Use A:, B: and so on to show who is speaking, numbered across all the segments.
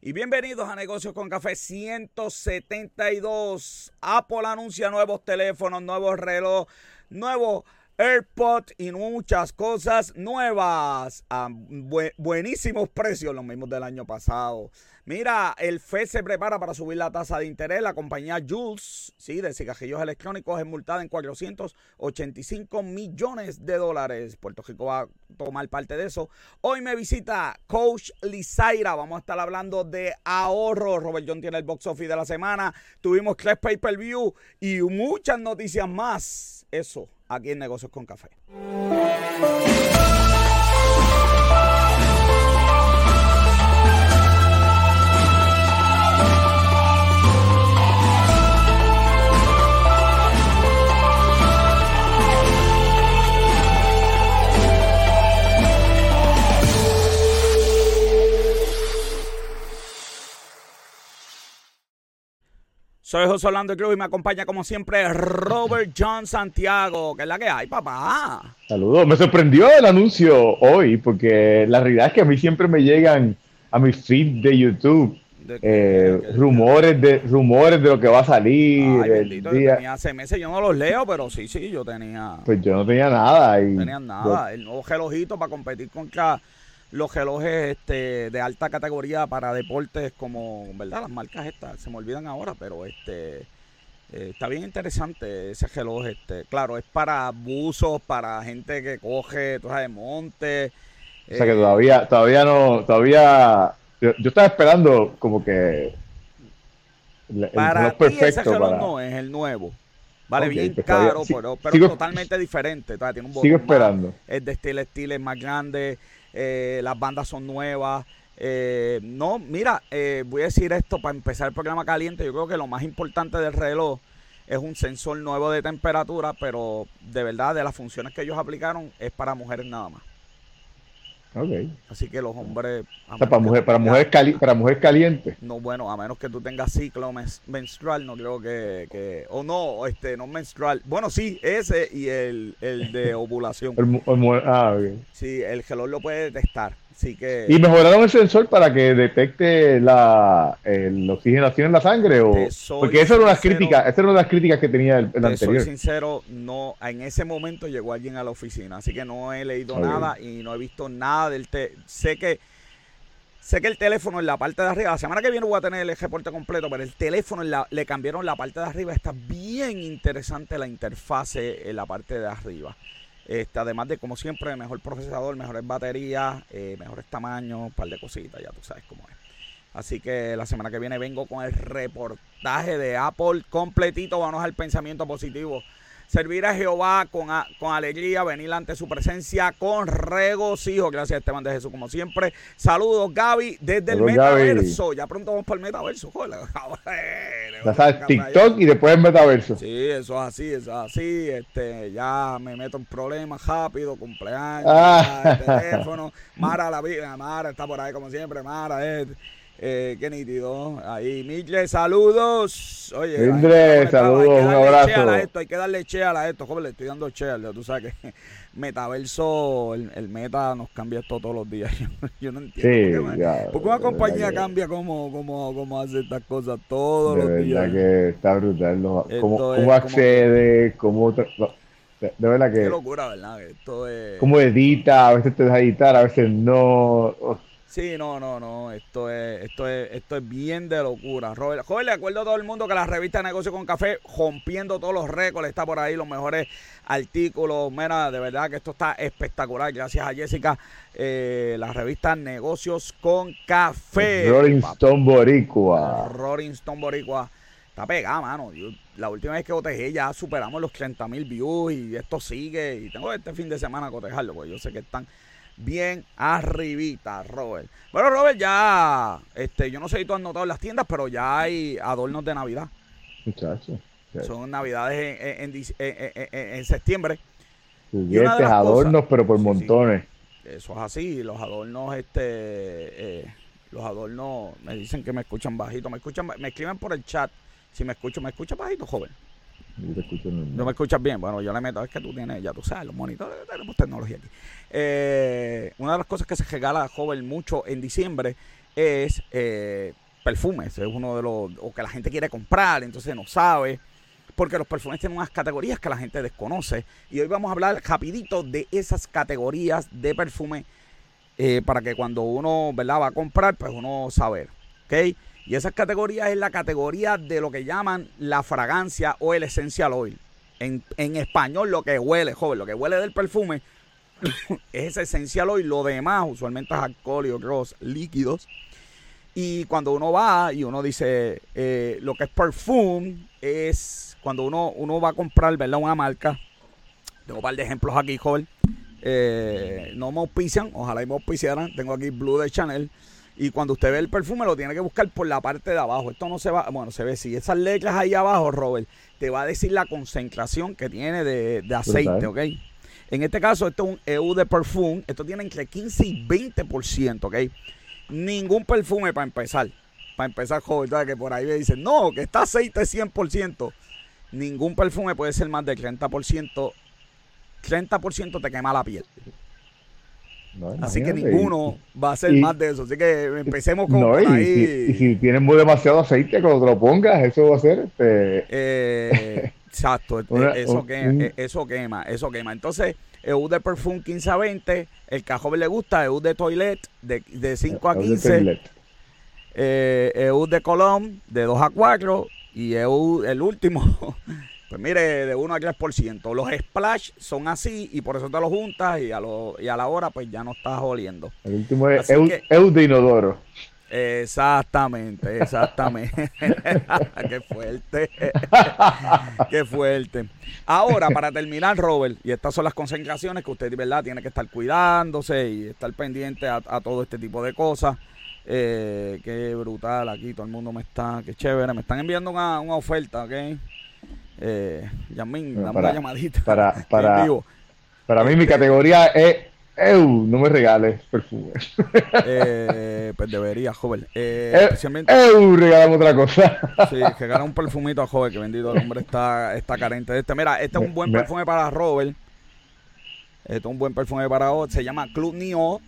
A: y bienvenidos a Negocios con Café 172. Apple anuncia nuevos teléfonos, nuevos relojes, nuevos AirPods y muchas cosas nuevas a buenísimos precios, los mismos del año pasado. Mira, el FED se prepara para subir la tasa de interés. La compañía Jules, sí, de cigarrillos electrónicos, es multada en 485 millones de dólares. Puerto Rico va a tomar parte de eso. Hoy me visita Coach Lizaira. Vamos a estar hablando de ahorro. Robert John tiene el box office de la semana. Tuvimos tres pay-per-view y muchas noticias más. Eso, aquí en Negocios con Café. Soy José Orlando Cruz y me acompaña como siempre Robert John Santiago, que es la que hay, papá.
B: Saludos, me sorprendió el anuncio hoy porque la realidad es que a mí siempre me llegan a mi feed de YouTube eh, rumores de rumores de lo que va a salir.
A: Ay, tenía hace meses, yo no los leo, pero sí, sí, yo tenía.
B: Pues yo no tenía nada. Y
A: no tenía nada. el nuevo relojito para competir contra los relojes este, de alta categoría para deportes como, ¿verdad? Las marcas estas, se me olvidan ahora, pero este eh, está bien interesante ese reloj. Este, claro, es para buzos, para gente que coge, tú sabes, monte.
B: O sea que eh, todavía, todavía no, todavía, yo, estaba esperando como que
A: el, para perfecto ese reloj no es el nuevo. Vale bien pues caro, pero, pero totalmente diferente. tiene un
B: sigo esperando.
A: es de estilo estilo es más grande. Eh, las bandas son nuevas. Eh, no, mira, eh, voy a decir esto para empezar el programa caliente. Yo creo que lo más importante del reloj es un sensor nuevo de temperatura, pero de verdad, de las funciones que ellos aplicaron, es para mujeres nada más. Así que los hombres.
B: para, mujer, para, mujeres cali para mujeres calientes.
A: No, bueno, a menos que tú tengas ciclo menstrual, no creo que, O no, este, no menstrual. Bueno, sí, ese y el, el de ovulación.
B: ah,
A: Sí, el gelor lo puede detectar. Que...
B: ¿Y mejoraron el sensor para que detecte la, oxigenación en la sangre? O... Porque esa era una crítica, esa era una de las críticas que tenía el, anterior. Soy
A: sincero, no, en ese momento llegó alguien a la oficina, así que no he leído nada y no he visto nada del té. Sé que sé que el teléfono en la parte de arriba, la semana que viene voy a tener el reporte completo, pero el teléfono le cambiaron la parte de arriba. Está bien interesante la interfase en la parte de arriba. Este, además de, como siempre, mejor procesador, mejores baterías, eh, mejores tamaños, un par de cositas, ya tú sabes cómo es. Así que la semana que viene vengo con el reportaje de Apple completito. Vamos al pensamiento positivo servir a Jehová con, con alegría, venir ante su presencia con regocijo. Gracias, Esteban de Jesús, como siempre. Saludos, Gaby, desde el metaverso. Ya pronto vamos para el metaverso. Joder,
B: ya sabes, TikTok y después el metaverso.
A: Sí, eso es así, eso es así. Este, ya me meto en problemas rápido, cumpleaños, ah. teléfono. Mara, la vida, Mara está por ahí como siempre. Mara, eh. Eh, qué nítido. Ahí, Micle, saludos. Oye,
B: Mildred, saludos, un abrazo.
A: esto, hay que darle cheal a esto. Joder, le estoy dando cheal. Tú sabes que metaverso, el, el, meta nos cambia esto todos los días. Yo, no entiendo. Sí, porque una compañía cambia como, como, como hace estas cosas todos
B: de
A: los
B: días. De verdad que está brutal. cómo, cómo accede, cómo. de, verdad que.
A: Qué locura, ¿verdad? Esto es.
B: Cómo edita, a veces te deja editar, a veces no.
A: Sí, no, no, no. Esto es, esto es, esto es bien de locura. Robert, joder, le acuerdo a todo el mundo que la revista Negocio con Café, rompiendo todos los récords, está por ahí, los mejores artículos. Mira, de verdad que esto está espectacular. Gracias a Jessica. Eh, la revista Negocios con Café.
B: Rolling Stone Boricua.
A: Rolling Stone Boricua. Está pegada, mano. la última vez que cotejé ya superamos los 30 mil views y esto sigue. Y tengo este fin de semana a cotejarlo, porque yo sé que están bien arribita, Robert. Bueno, Robert, ya, este, yo no sé si tú has notado en las tiendas, pero ya hay adornos de Navidad.
B: Muchachos.
A: Son navidades en, en, en, septiembre.
B: Juguetes, adornos, pero por montones.
A: eso es así, los adornos, este, eh, los adornos, me dicen que me escuchan bajito, me escuchan, me escriben por el chat, si me escucho, me escucha bajito, joven. No me escuchas bien. Bueno, yo le meto, es que tú tienes, ya tú sabes, los monitores, tenemos tecnología aquí. Eh, una de las cosas que se regala joven mucho en diciembre es eh, perfumes. Es uno de los. o que la gente quiere comprar, entonces no sabe. Porque los perfumes tienen unas categorías que la gente desconoce. Y hoy vamos a hablar rapidito de esas categorías de perfume. Eh, para que cuando uno ¿verdad? va a comprar, pues uno saber. ¿Ok? Y esas categorías es la categoría de lo que llaman la fragancia o el essential oil. En, en español, lo que huele, joven, lo que huele del perfume es essential oil. Lo demás, usualmente es alcohol y otros líquidos. Y cuando uno va y uno dice eh, lo que es perfume, es cuando uno, uno va a comprar ¿verdad? una marca. Tengo un par de ejemplos aquí, joven. Eh, no me auspician, ojalá y me auspiciaran. Tengo aquí Blue de Chanel. Y cuando usted ve el perfume, lo tiene que buscar por la parte de abajo. Esto no se va, bueno, se ve si esas letras ahí abajo, Robert, te va a decir la concentración que tiene de, aceite, ¿ok? En este caso, esto es un EU de perfume. Esto tiene entre 15 y 20%, ¿ok? Ningún perfume para empezar. Para empezar, joven, que por ahí me dicen, no, que está aceite 100%. Ningún perfume puede ser más del 30%. 30% te quema la piel. Así que ninguno va a ser más de eso. Así que empecemos con
B: ahí. Y si, tienes muy demasiado aceite, cuando te lo pongas, eso va a ser. Este...
A: Eh, exacto, eso, quema, eso quema, eso quema. Entonces, EU de Perfume 15 a 20, el cajón le gusta, EU de Toilet de, de 5 a 15, eh, EU de Colón de 2 a 4 y EU, el último Pues mire, de 1 a 3%. Los splash son así y por eso te los juntas y a, lo, y a la hora pues ya no estás oliendo.
B: El último es eu, de inodoro.
A: Exactamente, exactamente. Qué fuerte. Qué fuerte. Ahora, para terminar, Robert, y estas son las concentraciones que usted, verdad, tiene que estar cuidándose y estar pendiente a, todo este tipo de cosas. Eh, qué brutal aquí, todo el mundo me está, qué chévere, me están enviando una, una oferta, ¿ok? Eh, Yamin, dame una llamadita.
B: Para, para, para mí mi categoría es Eu, no me regales perfume.
A: Eh, pues debería, joven. Eh,
B: especialmente, Eu, regalame otra cosa.
A: sí, regala un perfumito a joven, que bendito el hombre está, está carente de este. Mira, este es un buen perfume para Robert. Este es un buen perfume para Robert. Se llama Club Niot.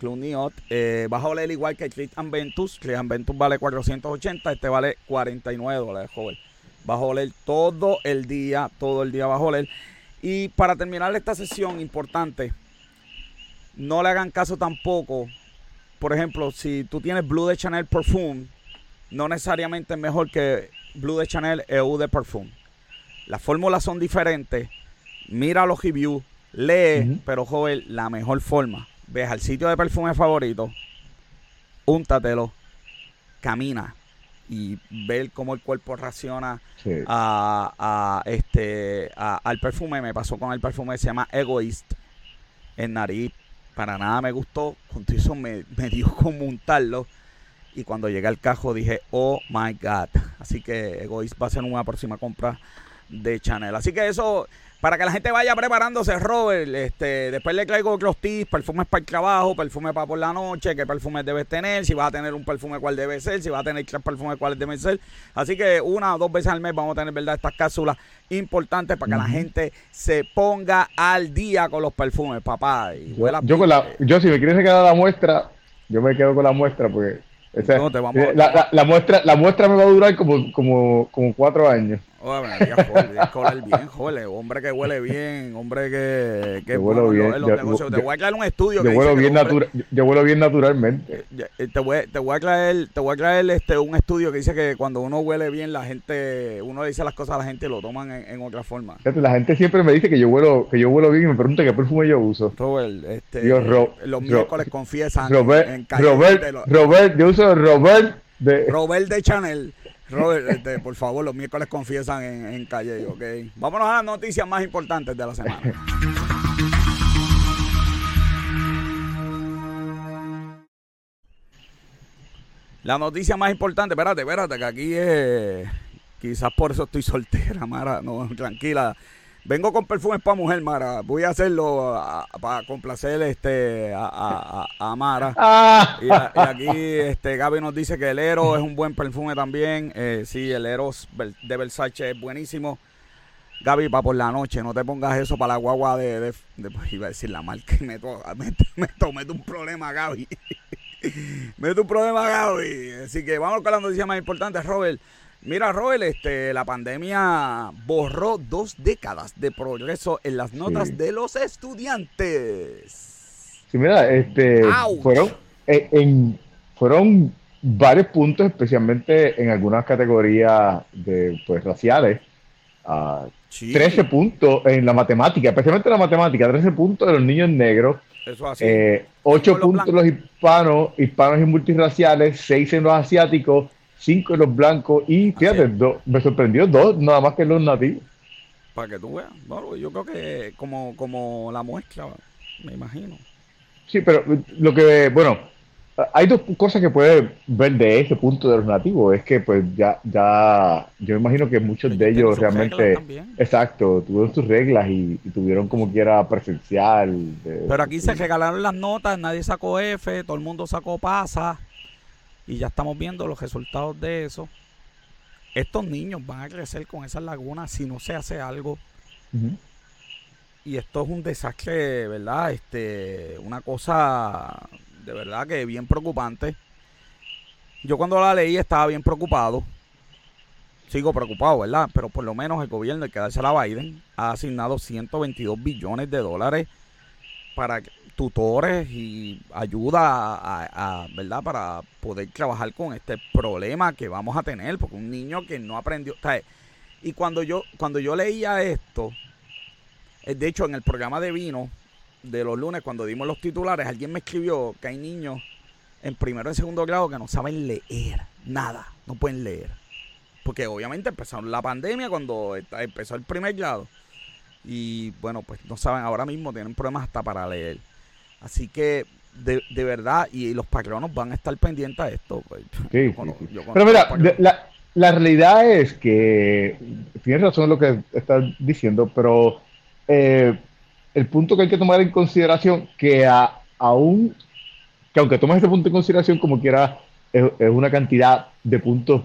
A: Club Niot. Eh, vas a oler igual que Click Ventus. Click Ventus vale 480. Este vale 49 dólares, joven. Bajo a oler todo el día, todo el día bajo a oler. Y para terminar esta sesión importante, no le hagan caso tampoco. Por ejemplo, si tú tienes Blue de Chanel Perfume, no necesariamente es mejor que Blue de Chanel EU de Perfume. Las fórmulas son diferentes. Mira los reviews, lee, pero joven, la mejor forma. Ves al sitio de perfume favorito, úntatelo, camina, y ver cómo el cuerpo reacciona a, este al perfume. Me pasó con el perfume que se llama Egoist en nariz. Para nada me gustó. Con eso me, me dio como untarlo. Y cuando llegué al cajo dije, oh my God. Así que Egoist va a ser una próxima compra de Chanel. Así que eso para que la gente vaya preparándose, Robert. Este, después le traigo otros tips, perfumes para el trabajo, perfume para por la noche, qué perfumes debes tener, si vas a tener un perfume cuál debe ser, si vas a tener tres perfumes cuáles deben ser. Así que una o dos veces al mes vamos a tener, ¿verdad? Estas cápsulas importantes para que la gente se ponga al día con los perfumes, papá.
B: yo, con la, yo si me quieres quedar la muestra, yo me quedo con la muestra porque eh, la, muestra, la muestra me va a durar como, como, como cuatro años.
A: Oye, joder, bien, joder, hombre que huele bien, hombre que, que bueno bien. En los negocios. te voy a traer un estudio
B: yo que huelo bien yo huelo bien naturalmente.
A: Eh, te voy, te voy a traer, te voy a traer este un estudio que dice que cuando uno huele bien, la gente, uno dice las cosas a la gente y lo toman en, otra forma.
B: La gente siempre me dice que yo huelo, que yo huelo bien y me pregunta qué perfume yo uso.
A: Robert, este, los miércoles confiesan
B: Robert, en, Robert, Robert, yo uso Robert de
A: Robert de Chanel. Robert, este, por favor, los miércoles confiesan en, calle, ¿ok? Vámonos a las noticias más importantes de la semana. La noticia más importante, espérate, espérate, que aquí es. Quizás por eso estoy soltera, Mara. No, tranquila. Vengo con perfumes para mujer, Mara. Voy a hacerlo para complacer este, a, a, Mara. Ah. Y, aquí este, Gaby nos dice que el Eros es un buen perfume también. Eh, sí, el Eros de Versace es buenísimo. Gaby, para por la noche, no te pongas eso para la guagua de, de, pues, iba a decir la marca, me, me, me tomé un problema, Gaby. Ve tu problema, Gaby. Así que vamos con la noticia más importante, Robert. Mira, Robert, este, la pandemia borró dos décadas de progreso en las notas de los estudiantes.
B: Sí, mira, este, fueron, eh, en, fueron varios puntos, especialmente en algunas categorías de, pues, raciales. 13 ah, puntos en la matemática, especialmente en la matemática, 13 puntos de los niños negros. Eso así. 8 eh, puntos los hispanos, hispanos y multiraciales, 6 en los asiáticos, 5 en los blancos y fíjate, me sorprendió dos nada más que los nativos.
A: Para que tú veas, yo creo que como, como la muestra, me imagino.
B: Sí, pero lo que, bueno, hay dos cosas que puedes ver de ese punto de los nativos. Es que, pues, ya, ya, yo me imagino que muchos de ellos realmente, exacto, tuvieron sus reglas y, tuvieron como quiera presencial.
A: Pero aquí se regalaron las notas, nadie sacó F, todo el mundo sacó pasa y ya estamos viendo los resultados de eso. Estos niños van a crecer con esas lagunas si no se hace algo. Y esto es un desastre, ¿verdad? Este, una cosa de verdad que bien preocupante. Yo cuando la leí estaba bien preocupado. Sigo preocupado, ¿verdad? Pero por lo menos el gobierno, el que darse a Biden, ha asignado 122 billones de dólares para tutores y ayuda a, ¿verdad? Para poder trabajar con este problema que vamos a tener, porque un niño que no aprendió, y cuando yo cuando yo leía esto, eh, de hecho en el programa de vino de los lunes, cuando dimos los titulares, alguien me escribió que hay niños en primero y segundo grado que no saben leer nada, no pueden leer. Porque obviamente empezaron la pandemia cuando empezó el primer grado. Y bueno, pues no saben, ahora mismo tienen problemas hasta para leer. Así que de, de verdad, y los patronos van a estar pendientes a esto. Pues,
B: pero mira, la, la, realidad es que, tienes razón en lo que estás diciendo, pero eh, el punto que hay que tomar en consideración, que aún, que aunque tomes este punto en consideración como quiera, es, una cantidad de puntos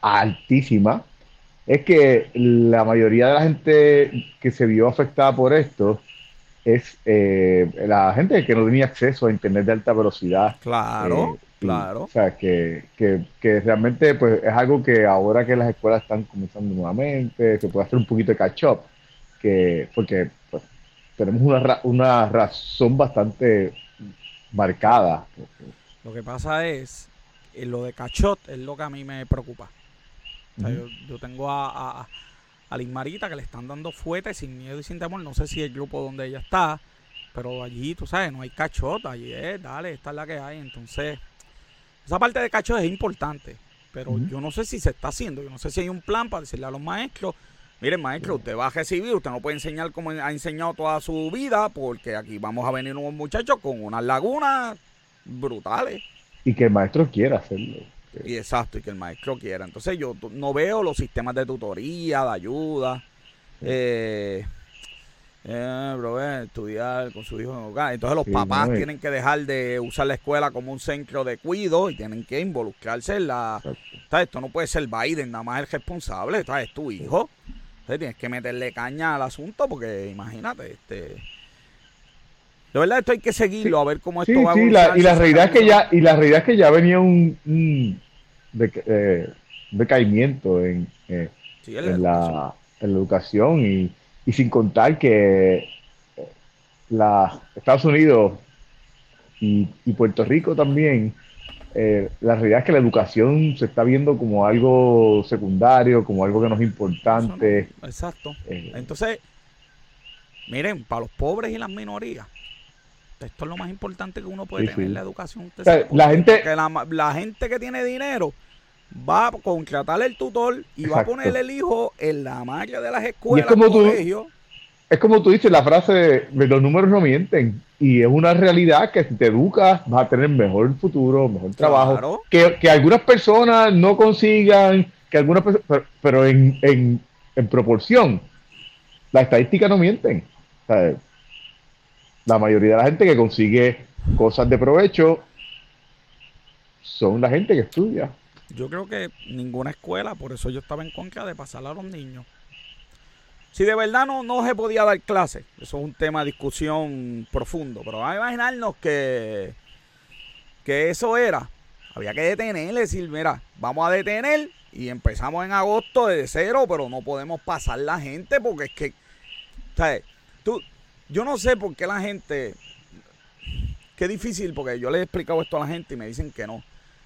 B: altísima, es que la mayoría de la gente que se vio afectada por esto es eh, la gente que no tenía acceso a internet de alta velocidad.
A: Claro, eh, claro.
B: o sea, que, que, realmente pues, es algo que ahora que las escuelas están comenzando nuevamente, se puede hacer un poquito de catch up, que, porque pues, tenemos una, una razón bastante marcada.
A: Lo que pasa es, en lo de Cachot es lo que a mí me preocupa. yo, tengo a, a, a Lismarita que le están dando fuerte sin miedo y sin temor. No sé si el grupo donde ella está, pero allí, tú sabes, no hay Cachot. Allí es, dale, esta es la que hay. Entonces, esa parte de Cachot es importante. Pero yo no sé si se está haciendo. Yo no sé si hay un plan para decirle a los maestros Mire, maestro, usted va a recibir, usted no puede enseñar como ha enseñado toda su vida, porque aquí vamos a venir unos muchachos con unas lagunas brutales.
B: Y que el maestro quiera hacerlo.
A: Y exacto, y que el maestro quiera. Entonces yo no veo los sistemas de tutoría, de ayuda. Eh, eh, estudiar con su hijo en hogar. Entonces los papás tienen que dejar de usar la escuela como un centro de cuido y tienen que involucrarse en la... Esto no puede ser Biden, nada más el responsable, es tu hijo tienes que meterle caña al asunto porque imagínate, este... De verdad esto hay que seguirlo a ver cómo esto va a
B: sí, y la realidad es que ya y la realidad es que ya venía un, eh, decaimiento en, eh, en, la, educación y, y, sin contar que la Estados Unidos y, y Puerto Rico también eh, la realidad es que la educación se está viendo como algo secundario, como algo que no es importante.
A: exacto. Eh, Entonces, miren, para los pobres y las minorías, esto es lo más importante que uno puede tener, la educación.
B: la, gente,
A: la, gente que tiene dinero va a contratar el tutor y va a poner el hijo en la magia de las escuelas,
B: y es como es como tú dices, la frase de los números no mienten. Y es una realidad que si te educas vas a tener mejor futuro, mejor trabajo. Que, que, algunas personas no consigan, que algunas pero, pero en, en, en, proporción, las estadísticas no mienten. La mayoría de la gente que consigue cosas de provecho son la gente que estudia.
A: Yo creo que ninguna escuela, por eso yo estaba en contra de pasar a los niños si de verdad no, no se podía dar clase, eso es un tema de discusión profundo, pero vamos a imaginarnos que, que eso era, había que detener, decir, mira, vamos a detener y empezamos en agosto de cero, pero no podemos pasar la gente porque es que. Tú, yo no sé por qué la gente, qué difícil, porque yo le he explicado esto a la gente y me dicen que no.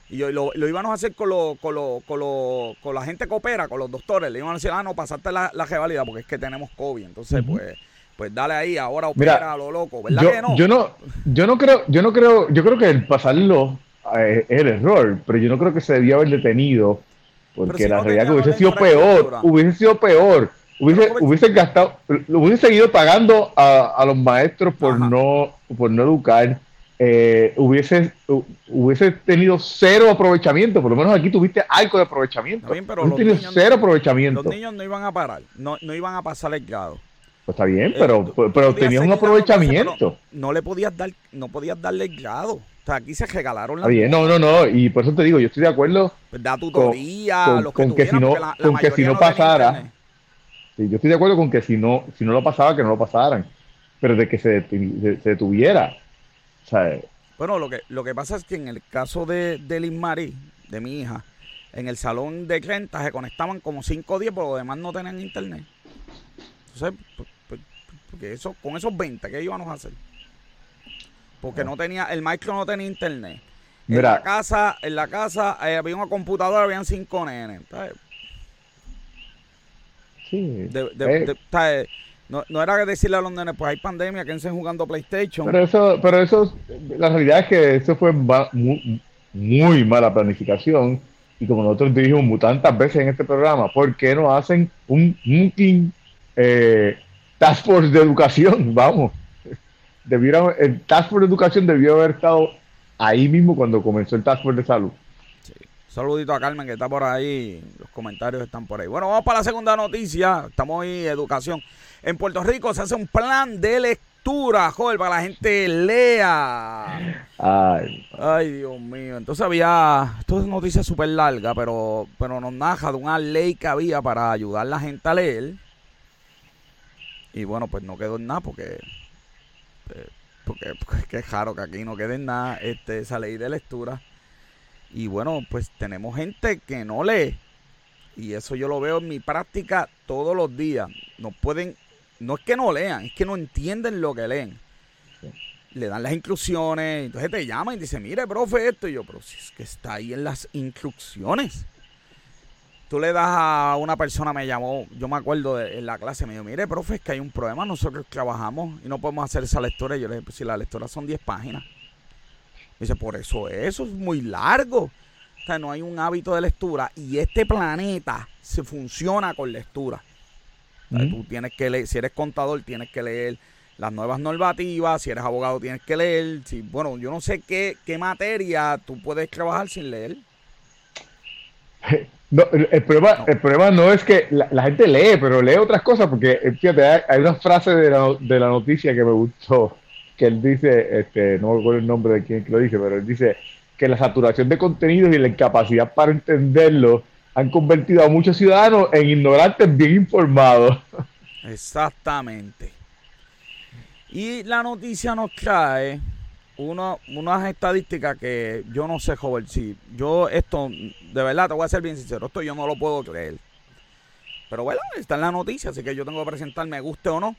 A: Y yo, lo, lo íbamos a hacer con, lo, con, lo, con, lo, con la gente que opera, con los doctores. Le iban a decir, ah, no, pasaste la, la porque es que tenemos COVID. Entonces, pues, pues dale ahí, ahora opera a lo loco, ¿verdad
B: yo,
A: que no?
B: Yo no, yo no creo, yo no creo, yo creo que el pasarlo eh, es el error, pero yo no creo que se debía haber detenido, porque la realidad que hubiese sido peor, hubiese sido peor. Hubiese, hubiese gastado, hubiese seguido pagando a, a los maestros por no, por no educar eh, hubiese, hubiese tenido cero aprovechamiento. Por lo menos aquí tuviste algo de aprovechamiento.
A: pero los niños, cero aprovechamiento. Los niños no iban a parar, no, no iban a pasar el grado.
B: Pues está bien, pero, eh, pero tenías un aprovechamiento.
A: no le podías dar, no podías darle el grado. O sea, aquí se regalaron
B: las. Bien, no, no, no. Y por eso te digo, yo estoy de acuerdo.
A: Pues da tutoría,
B: con, que, si no, con que si no pasara. Sí, yo estoy de acuerdo con que si no, si no lo pasaba, que no lo pasaran. Pero de que se, se detuviera.
A: Bueno, lo que, lo que pasa es que en el caso de, de Liz Marie, de mi hija, en el salón de renta se conectaban como 5 o 10, pero los demás no tenían internet. Entonces, porque eso, con esos 20, ¿qué íbamos a hacer? Porque no tenía, el maestro no tenía internet. En la casa, en la casa eh, había una computadora, habían cinco nenes. Sí. De, eh. No, no era decirle a los nenes, pues hay pandemia, quédense jugando PlayStation.
B: Pero eso, pero eso, la realidad es que eso fue muy, muy mala planificación. Y como nosotros dijimos tantas veces en este programa, ¿por qué no hacen un, un eh, Task Force de Educación? Vamos. Debieron, el Task Force de Educación debió haber estado ahí mismo cuando comenzó el Task Force de Salud.
A: Saludito a Carmen que está por ahí. Los comentarios están por ahí. Bueno, vamos para la segunda noticia. Estamos en educación. En Puerto Rico se hace un plan de lectura, joder, para la gente lea. Ay. Ay, Dios mío. Entonces había, esto es noticia súper larga, pero, pero nos naja de una ley que había para ayudar a la gente a leer. Y bueno, pues no quedó en nada porque, eh, porque, porque es raro que aquí no quede en nada este, esa ley de lectura. Y bueno, pues tenemos gente que no lee. Y eso yo lo veo en mi práctica todos los días. No pueden no es que no lean, es que no entienden lo que leen. Le dan las instrucciones, entonces te llaman y dicen, mire, profe, esto. Y yo, pero si es que está ahí en las instrucciones. Tú le das a una persona, me llamó, yo me acuerdo de, en la clase, me dijo, mire, profe, es que hay un problema, nosotros trabajamos y no podemos hacer esa lectura. Y yo le dije, pues si la lectura son 10 páginas. Dice, por eso eso es muy largo. O sea, no hay un hábito de lectura y este planeta se funciona con lectura. Tú tienes que leer, si eres contador, tienes que leer las nuevas normativas, si eres abogado, tienes que leer. Si, bueno, yo no sé qué, qué materia tú puedes trabajar sin leer.
B: No, el, problema, no. el problema no es que la, gente lee, pero lee otras cosas, porque eh, fíjate, hay, una frase de la, de la noticia que me gustó, que él dice, este, no me acuerdo el nombre de quien lo dice, pero él dice que la saturación de contenidos y la incapacidad para entenderlo han convertido a muchos ciudadanos en ignorantes bien informados.
A: Exactamente. Y la noticia nos trae uno, unas estadísticas que yo no sé, joven, si yo esto, de verdad, te voy a ser bien sincero, esto yo no lo puedo creer. Pero bueno, está en la noticia, así que yo tengo que presentar, me guste o no.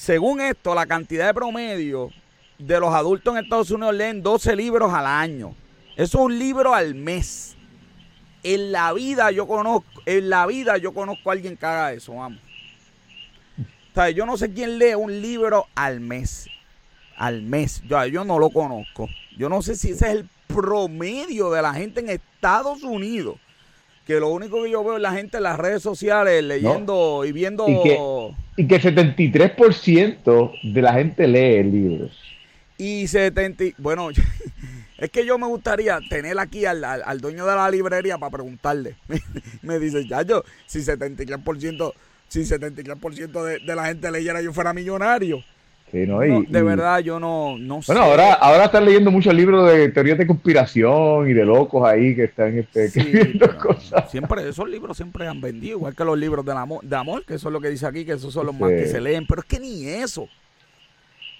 A: Según esto, la cantidad de promedio de los adultos en Estados Unidos leen 12 libros al año. Eso es un libro al mes. En la vida yo conozco, en la vida yo conozco a alguien que haga eso, vamos. O sea, yo no sé quién lee un libro al mes. Al mes. Yo, yo no lo conozco. Yo no sé si ese es el promedio de la gente en Estados Unidos. Que lo único que yo veo es la gente en las redes sociales leyendo y viendo.
B: Y que, y que 73% de la gente lee libros.
A: Y 70. Bueno, Es que yo me gustaría tener aquí al, dueño de la librería para preguntarle. me dice, ya yo, si 73%, si 73% de, de la gente leyera yo fuera millonario.
B: Sí, no,
A: de verdad, yo no, no
B: sé. Bueno, ahora, ahora están leyendo muchos libros de teorías de conspiración y de locos ahí que están este, cosas.
A: Siempre, esos libros siempre han vendido, igual que los libros de amor, de amor, que eso es lo que dice aquí, que esos son los más que se leen. Pero es que ni eso.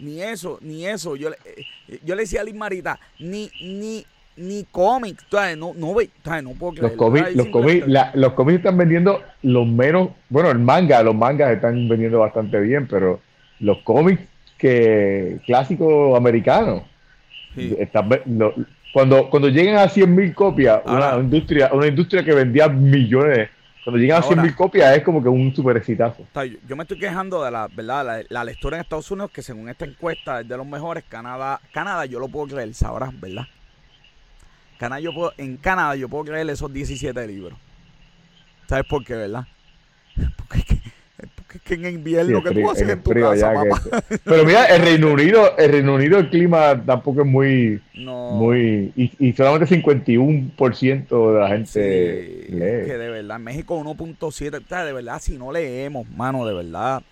A: ni eso, ni eso. Yo, eh, yo le decía a Liz Marita, ni, ni, ni cómics, no, no, no puedo creer.
B: Los cómics, los, cómics, los cómics están vendiendo los menos, bueno, el manga, los mangas están vendiendo bastante bien, pero los cómics que clásicos americanos, están, cuando, cuando lleguen a 100.000 copias, una, industria, una industria que vendía millones cuando llegan a 100.000 copias es como que un super exitazo.
A: Yo me estoy quejando de la verdad la, lectura en Estados Unidos, que según esta encuesta es de los mejores. Canadá, Canadá yo lo puedo creer, sabrás, ¿verdad? Canadá, yo puedo, en Canadá yo puedo creer esos 17 libros. ¿Sabes por qué, verdad? Porque es que que en invierno que tú haces en, tu casa,
B: Pero mira, el Reino Unido, el Reino Unido el clima tampoco es muy, muy y, solamente 51% de la gente
A: lee. Que de verdad, México 1.7, de verdad, si no leemos, mano, de verdad.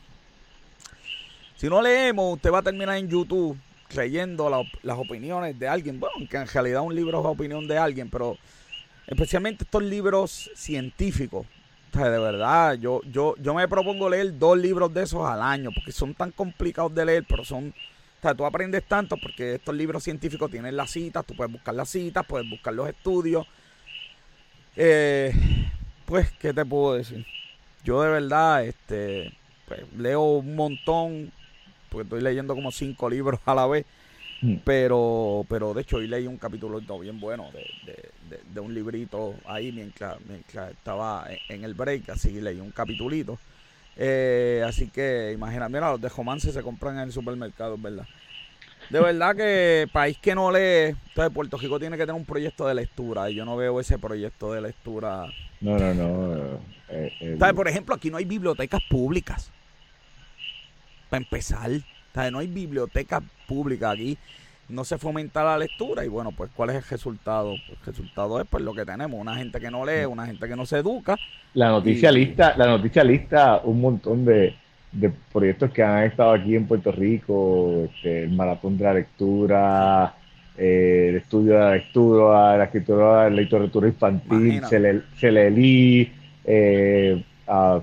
A: Si no leemos, usted va a terminar en YouTube leyendo las opiniones de alguien. Bueno, que en realidad un libro es opinión de alguien, pero especialmente estos libros científicos de verdad, yo, yo, yo me propongo leer dos libros de esos al año, porque son tan complicados de leer, pero son, o sea, tú aprendes tanto porque estos libros científicos tienen las citas, tú puedes buscar las citas, puedes buscar los estudios. Eh, pues, ¿qué te puedo decir? Yo de verdad, este, pues, leo un montón, porque estoy leyendo como cinco libros a la vez. Mm. Pero, pero de hecho hoy leí un capítulo bien bueno de, un librito ahí mientras, estaba en el break, así leí un capitulito. Eh, así que imagina, mira, los de romance se compran en el supermercado, ¿verdad? De verdad que país que no lee, entonces Puerto Rico tiene que tener un proyecto de lectura y yo no veo ese proyecto de lectura.
B: No, no, no.
A: Eh, Por ejemplo, aquí no hay bibliotecas públicas. Para empezar no hay biblioteca pública aquí. No se fomenta la lectura y bueno, pues ¿cuál es el resultado? Pues, el resultado es pues lo que tenemos, una gente que no lee, una gente que no se educa.
B: La noticia lista, la noticia lista un montón de, proyectos que han estado aquí en Puerto Rico, este, el maratón de la lectura, eh, el estudio de la lectura, la escritura, la literatura infantil, se le, eh, a,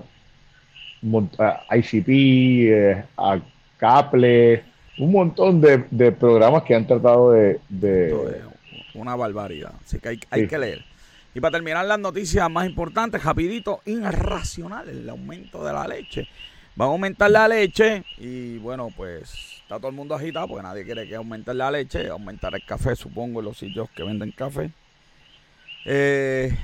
B: ICP, eh, a Caple, un montón de, programas que han tratado de,
A: Una barbaridad, así que hay, que leer. Y para terminar las noticias más importantes, rapidito, irracional, el aumento de la leche. Va a aumentar la leche y bueno, pues está todo el mundo agitado porque nadie quiere que aumente la leche, aumentar el café, supongo, en los sitios que venden café. Eh,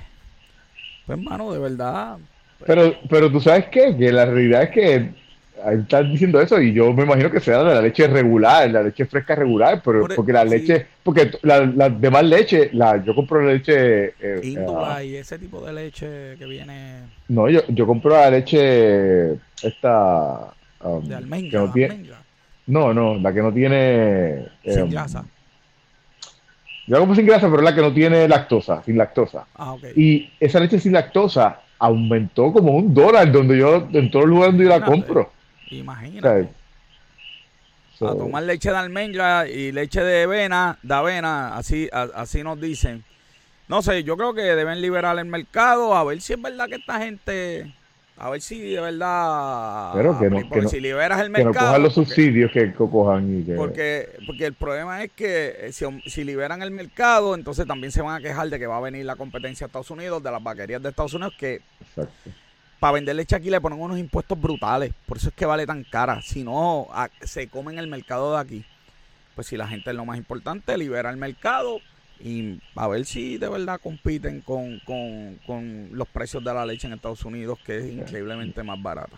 A: pues hermano, de verdad.
B: Pero, pero tú sabes qué, que la realidad es que están diciendo eso y yo me imagino que sea de la leche regular, la leche fresca regular, pero e- porque la leche, porque la, la, demás leche, la, yo compro leche
A: eh, Índula y ese tipo de leche que viene.
B: No, yo, yo compro la leche esta
A: um, de almendra, no, tiene,
B: no, no, la que no tiene
A: sin um, grasa.
B: Yo la compro sin grasa, pero la que no tiene lactosa, sin lactosa.
A: Ah, okay.
B: Y esa leche sin lactosa aumentó como un dólar donde yo en todos los lugares donde yo la compro.
A: Imagínate. A tomar leche de almendra y leche de avena, de avena, así, así nos dicen. No sé, yo creo que deben liberar el mercado, a ver si es verdad que esta gente, a ver si de verdad,
B: pero que no, que
A: si liberas el mercado,
B: que no cojan los subsidios que cojan y que...
A: porque porque el problema es que eh, si, si, liberan el mercado, entonces también se van a quejar de que va a venir la competencia de Estados Unidos, de las vaquerías de Estados Unidos que Exacto para vender leche aquí le ponen unos impuestos brutales. Por eso es que vale tan cara. Si no, se come en el mercado de aquí. Pues si la gente es lo más importante, libera el mercado y a ver si de verdad compiten con, con los precios de la leche en Estados Unidos, que es increíblemente más barata.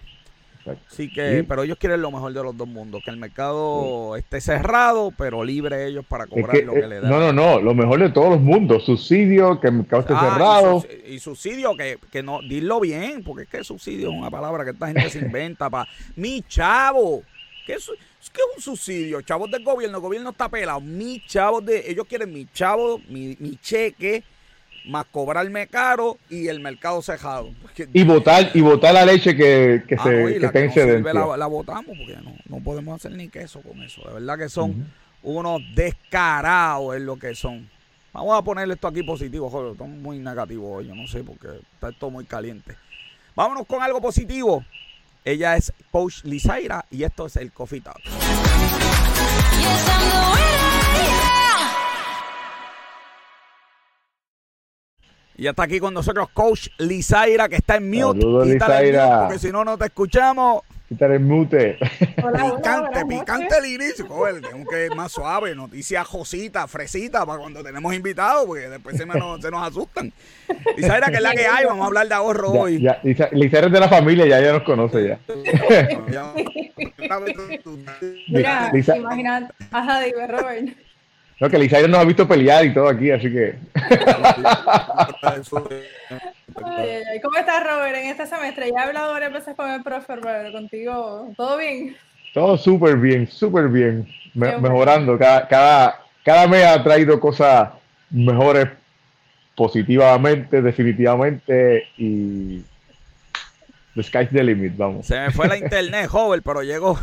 A: Sí que, pero ellos quieren lo mejor de los dos mundos, que el mercado esté cerrado, pero libre ellos para cobrar lo que eh, le dan.
B: No, no, no, lo mejor de todos los mundos, subsidio, que el mercado esté ah, cerrado.
A: Y, subsidio, que, que no, dilo bien, porque es que subsidio es una palabra que esta gente se inventa para mi chavo. ¿Qué es, ¿Qué es un subsidio? Chavos del gobierno, el gobierno está pelado. Mi chavos de, ellos quieren mi chavo, mi, mi cheque más cobrarme caro y el mercado cejado.
B: Y votar y votar la leche que, que ah, se que,
A: la, la, votamos porque no, no podemos hacer ni queso con eso. De verdad que son unos descarados en lo que son. Vamos a ponerle esto aquí positivo, joder, esto muy negativo hoy, yo no sé porque está esto muy caliente. Vámonos con algo positivo. Ella es Coach Lizaira y esto es el Coffee Talk. Y está aquí con nosotros Coach Lizaira, que está en mute.
B: Saludos, Lizaira.
A: porque si no, no te escuchamos.
B: Quitar el mute.
A: picante, picante el inicio. Joder, tengo que ir más suave. Noticias josita, fresita, para cuando tenemos invitados, porque después se, se nos asustan. Lizaira, que es la que hay, vamos a hablar de ahorro hoy.
B: Ya, Lizaira es de la familia, ya ella nos conoce ya.
C: Mira, imagínate, ajá, dime, Robert.
B: No, que Lizaira nos ha visto pelear y todo aquí, así que.
C: ¿Cómo estás, Robert, en este semestre? Ya he hablado varias veces con el profe, Robert, contigo. ¿Todo bien?
B: Todo súper bien, súper bien. mejorando. Cada, cada, cada mes ha traído cosas mejores positivamente, definitivamente. Y. The sky's the limit, vamos.
A: Se me fue la internet, joven, pero llegó.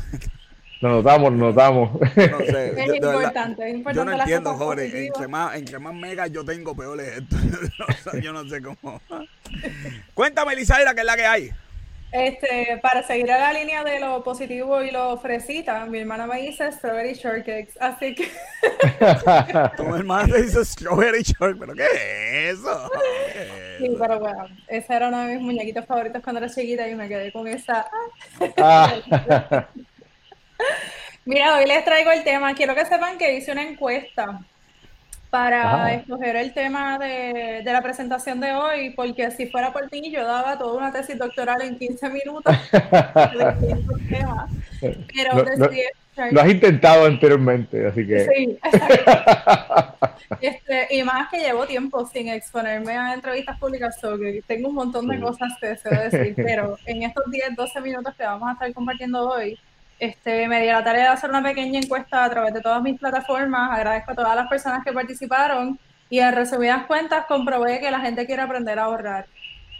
B: Nos notamos, nos notamos. No
C: sé. Es importante, es importante.
A: Yo no entiendo, joven. Entre más, entre más megas yo tengo, peor es esto. yo no sé cómo. Cuéntame, Lizaira, ¿qué es la que hay?
C: Este, para seguir a la línea de lo positivo y lo fresita, mi hermana me dice strawberry shortcakes, así que...
A: tu hermana te dice strawberry shortcakes, ¿pero qué es eso?
C: Sí, pero bueno, ese era uno de mis muñequitos favoritos cuando era chiquita y me quedé con esa... Ah. Mira, hoy les traigo el tema. Quiero que sepan que hice una encuesta para escoger el tema de, la presentación de hoy, porque si fuera por ti, yo daba toda una tesis doctoral en 15 minutos.
B: Pero lo, has intentado anteriormente, así que. Sí,
C: este, y más que llevo tiempo sin exponerme a entrevistas públicas, que tengo un montón de cosas que deseo decir, pero en estos 10, 12 minutos que vamos a estar compartiendo hoy, este, me di la tarea de hacer una pequeña encuesta a través de todas mis plataformas. Agradezco a todas las personas que participaron y en resumidas cuentas comprobé que la gente quiere aprender a ahorrar.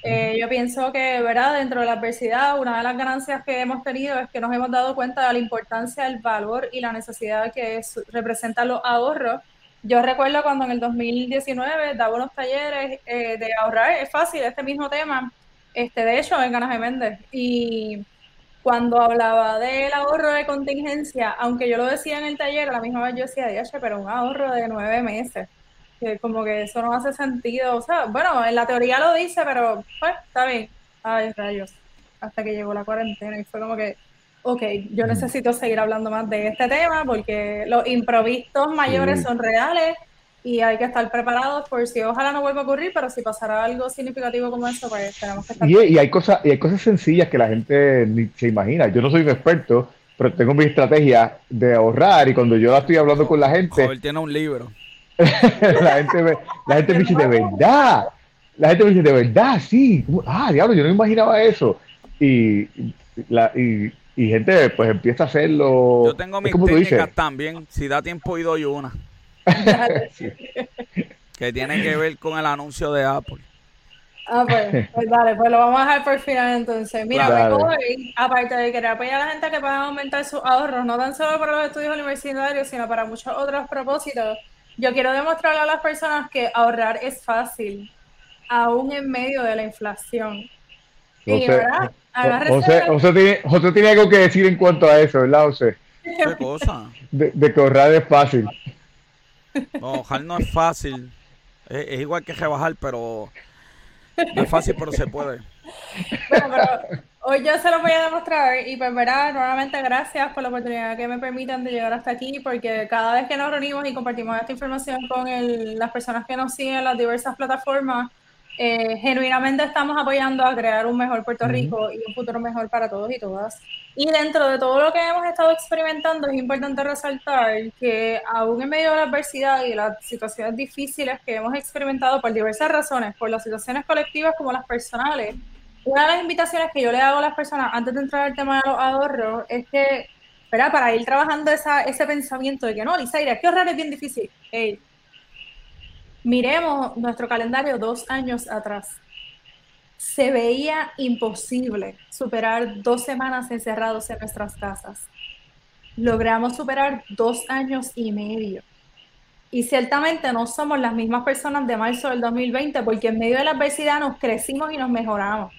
C: Eh, yo pienso que, ¿verdad? Dentro de la adversidad, una de las ganancias que hemos tenido es que nos hemos dado cuenta de la importancia, el valor y la necesidad que representan los ahorros. Yo recuerdo cuando en el 2019 daba unos talleres eh, de ahorrar, es fácil, este mismo tema, este, de hecho, en Ganas de Méndez. Y cuando hablaba del ahorro de contingencia, aunque yo lo decía en el taller, a la misma vez yo decía, pero un ahorro de nueve meses, que como que eso no hace sentido, o sea, bueno, en la teoría lo dice, pero pues está bien, ay rayos, hasta que llegó la cuarentena y fue como que, ok, yo necesito seguir hablando más de este tema porque los improvisos mayores son reales y hay que estar preparados por si ojalá no vuelva a ocurrir, pero si pasará algo significativo como eso, pues tenemos que estar
B: y, y hay cosas y hay cosas sencillas que la gente ni se imagina. Yo no soy un experto, pero tengo mi estrategia de ahorrar y cuando yo la estoy hablando con la gente...
A: Joder, tiene un libro.
B: la gente me, la gente me dice, de verdad. La gente me dice, de verdad, sí. Ah, diablo, yo no me imaginaba eso. Y, la, y, y gente pues empieza a hacerlo.
A: Yo tengo mis técnicas también. Si da tiempo, y doy una. Que tiene que ver con el anuncio de Apple.
C: Ah, pues, pues dale, pues lo vamos a dejar por final entonces. Mira, pues hoy, aparte de querer apoyar a la gente que pueda aumentar sus ahorros, no tan solo para los estudios universitarios, sino para muchos otros propósitos, yo quiero demostrarle a las personas que ahorrar es fácil, aún en medio de la inflación.
B: Y, ¿verdad? José, José, tiene, José, tiene, algo que decir en cuanto a eso, ¿verdad, José?
A: ¿Qué cosa?
B: De, de que ahorrar es fácil.
A: No, bajar no es fácil. Es, igual que rebajar, pero no es fácil, pero se puede.
C: Bueno, pero hoy yo se lo voy a demostrar y pues verá, nuevamente gracias por la oportunidad que me permitan de llegar hasta aquí, porque cada vez que nos reunimos y compartimos esta información con las personas que nos siguen en las diversas plataformas, eh, genuinamente estamos apoyando a crear un mejor Puerto Rico y un futuro mejor para todos y todas. Y dentro de todo lo que hemos estado experimentando, es importante resaltar que aún en medio de la adversidad y de las situaciones difíciles que hemos experimentado por diversas razones, por las situaciones colectivas como las personales, una de las invitaciones que yo le hago a las personas antes de entrar al tema de los ahorros es que, para ir trabajando esa, ese pensamiento de que no, Lizaira, que ahorrar es bien difícil. Hey, Miremos nuestro calendario dos años atrás. Se veía imposible superar dos semanas encerrados en nuestras casas. Logramos superar dos años y medio. Y ciertamente no somos las mismas personas de marzo del 2020 porque en medio de la adversidad nos crecimos y nos mejoramos.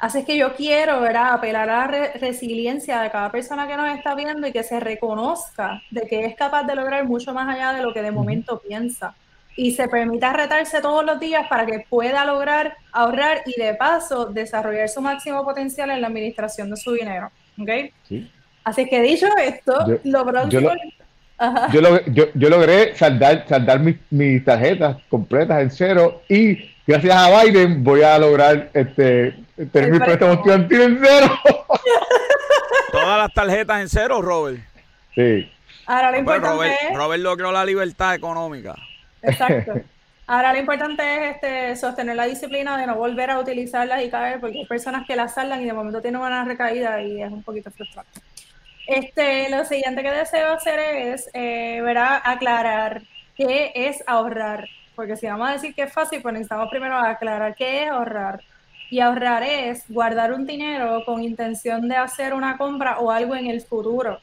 C: Así que yo quiero, ¿verdad? Apelar a la resiliencia de cada persona que nos está viendo y que se reconozca de que es capaz de lograr mucho más allá de lo que de momento piensa. Y se permita retarse todos los días para que pueda lograr ahorrar y de paso desarrollar su máximo potencial en la administración de su dinero. ¿Ok? Así que dicho esto, lo próximo...
B: Yo, logré saldar, saldar mis, tarjetas completas en cero y gracias a Biden voy a lograr este, tener mi préstamo estudiantil en cero.
A: Todas las tarjetas en cero, Robert.
B: Sí.
C: Ahora lo importante
A: es... Robert logró la libertad económica.
C: Exacto. Ahora lo importante es este, sostener la disciplina de no volver a utilizarlas y caer, porque hay personas que las saldan y de momento tienen una recaída y es un poquito frustrante. Este, lo siguiente que deseo hacer es, eh, aclarar qué es ahorrar. Porque si vamos a decir que es fácil, pues necesitamos primero aclarar qué es ahorrar. Y ahorrar es guardar un dinero con intención de hacer una compra o algo en el futuro.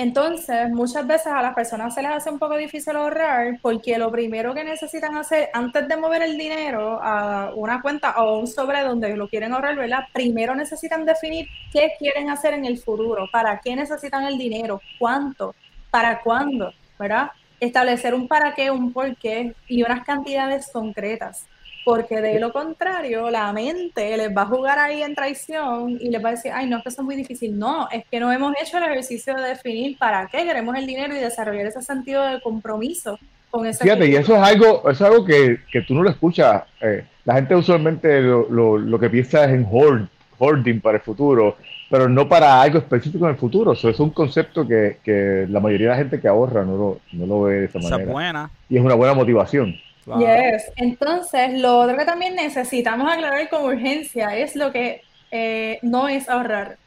C: Entonces, muchas veces a las personas se les hace un poco difícil ahorrar porque lo primero que necesitan hacer antes de mover el dinero a una cuenta o un sobre donde lo quieren ahorrar, ¿verdad? Primero necesitan definir qué quieren hacer en el futuro, para qué necesitan el dinero, cuánto, para cuándo, ¿verdad? Establecer un para qué, un por qué y unas cantidades concretas porque de lo contrario, la mente les va a jugar ahí en traición y les va a decir, ay, no, es que eso es muy difícil. No, es que no hemos hecho el ejercicio de definir para qué queremos el dinero y desarrollar ese sentido de compromiso con ese.
B: Fíjate, y eso es algo, es algo que, que tú no lo escuchas. Eh, la gente usualmente lo, lo, lo, que piensa es en hoarding para el futuro, pero no para algo específico en el futuro. Eso es un concepto que, que la mayoría de la gente que ahorra no lo, no lo ve de esa manera.
A: Es buena.
B: Y es una buena motivación.
C: Yes. Entonces, lo otro que también necesitamos aclarar con urgencia es lo que eh, no es ahorrar.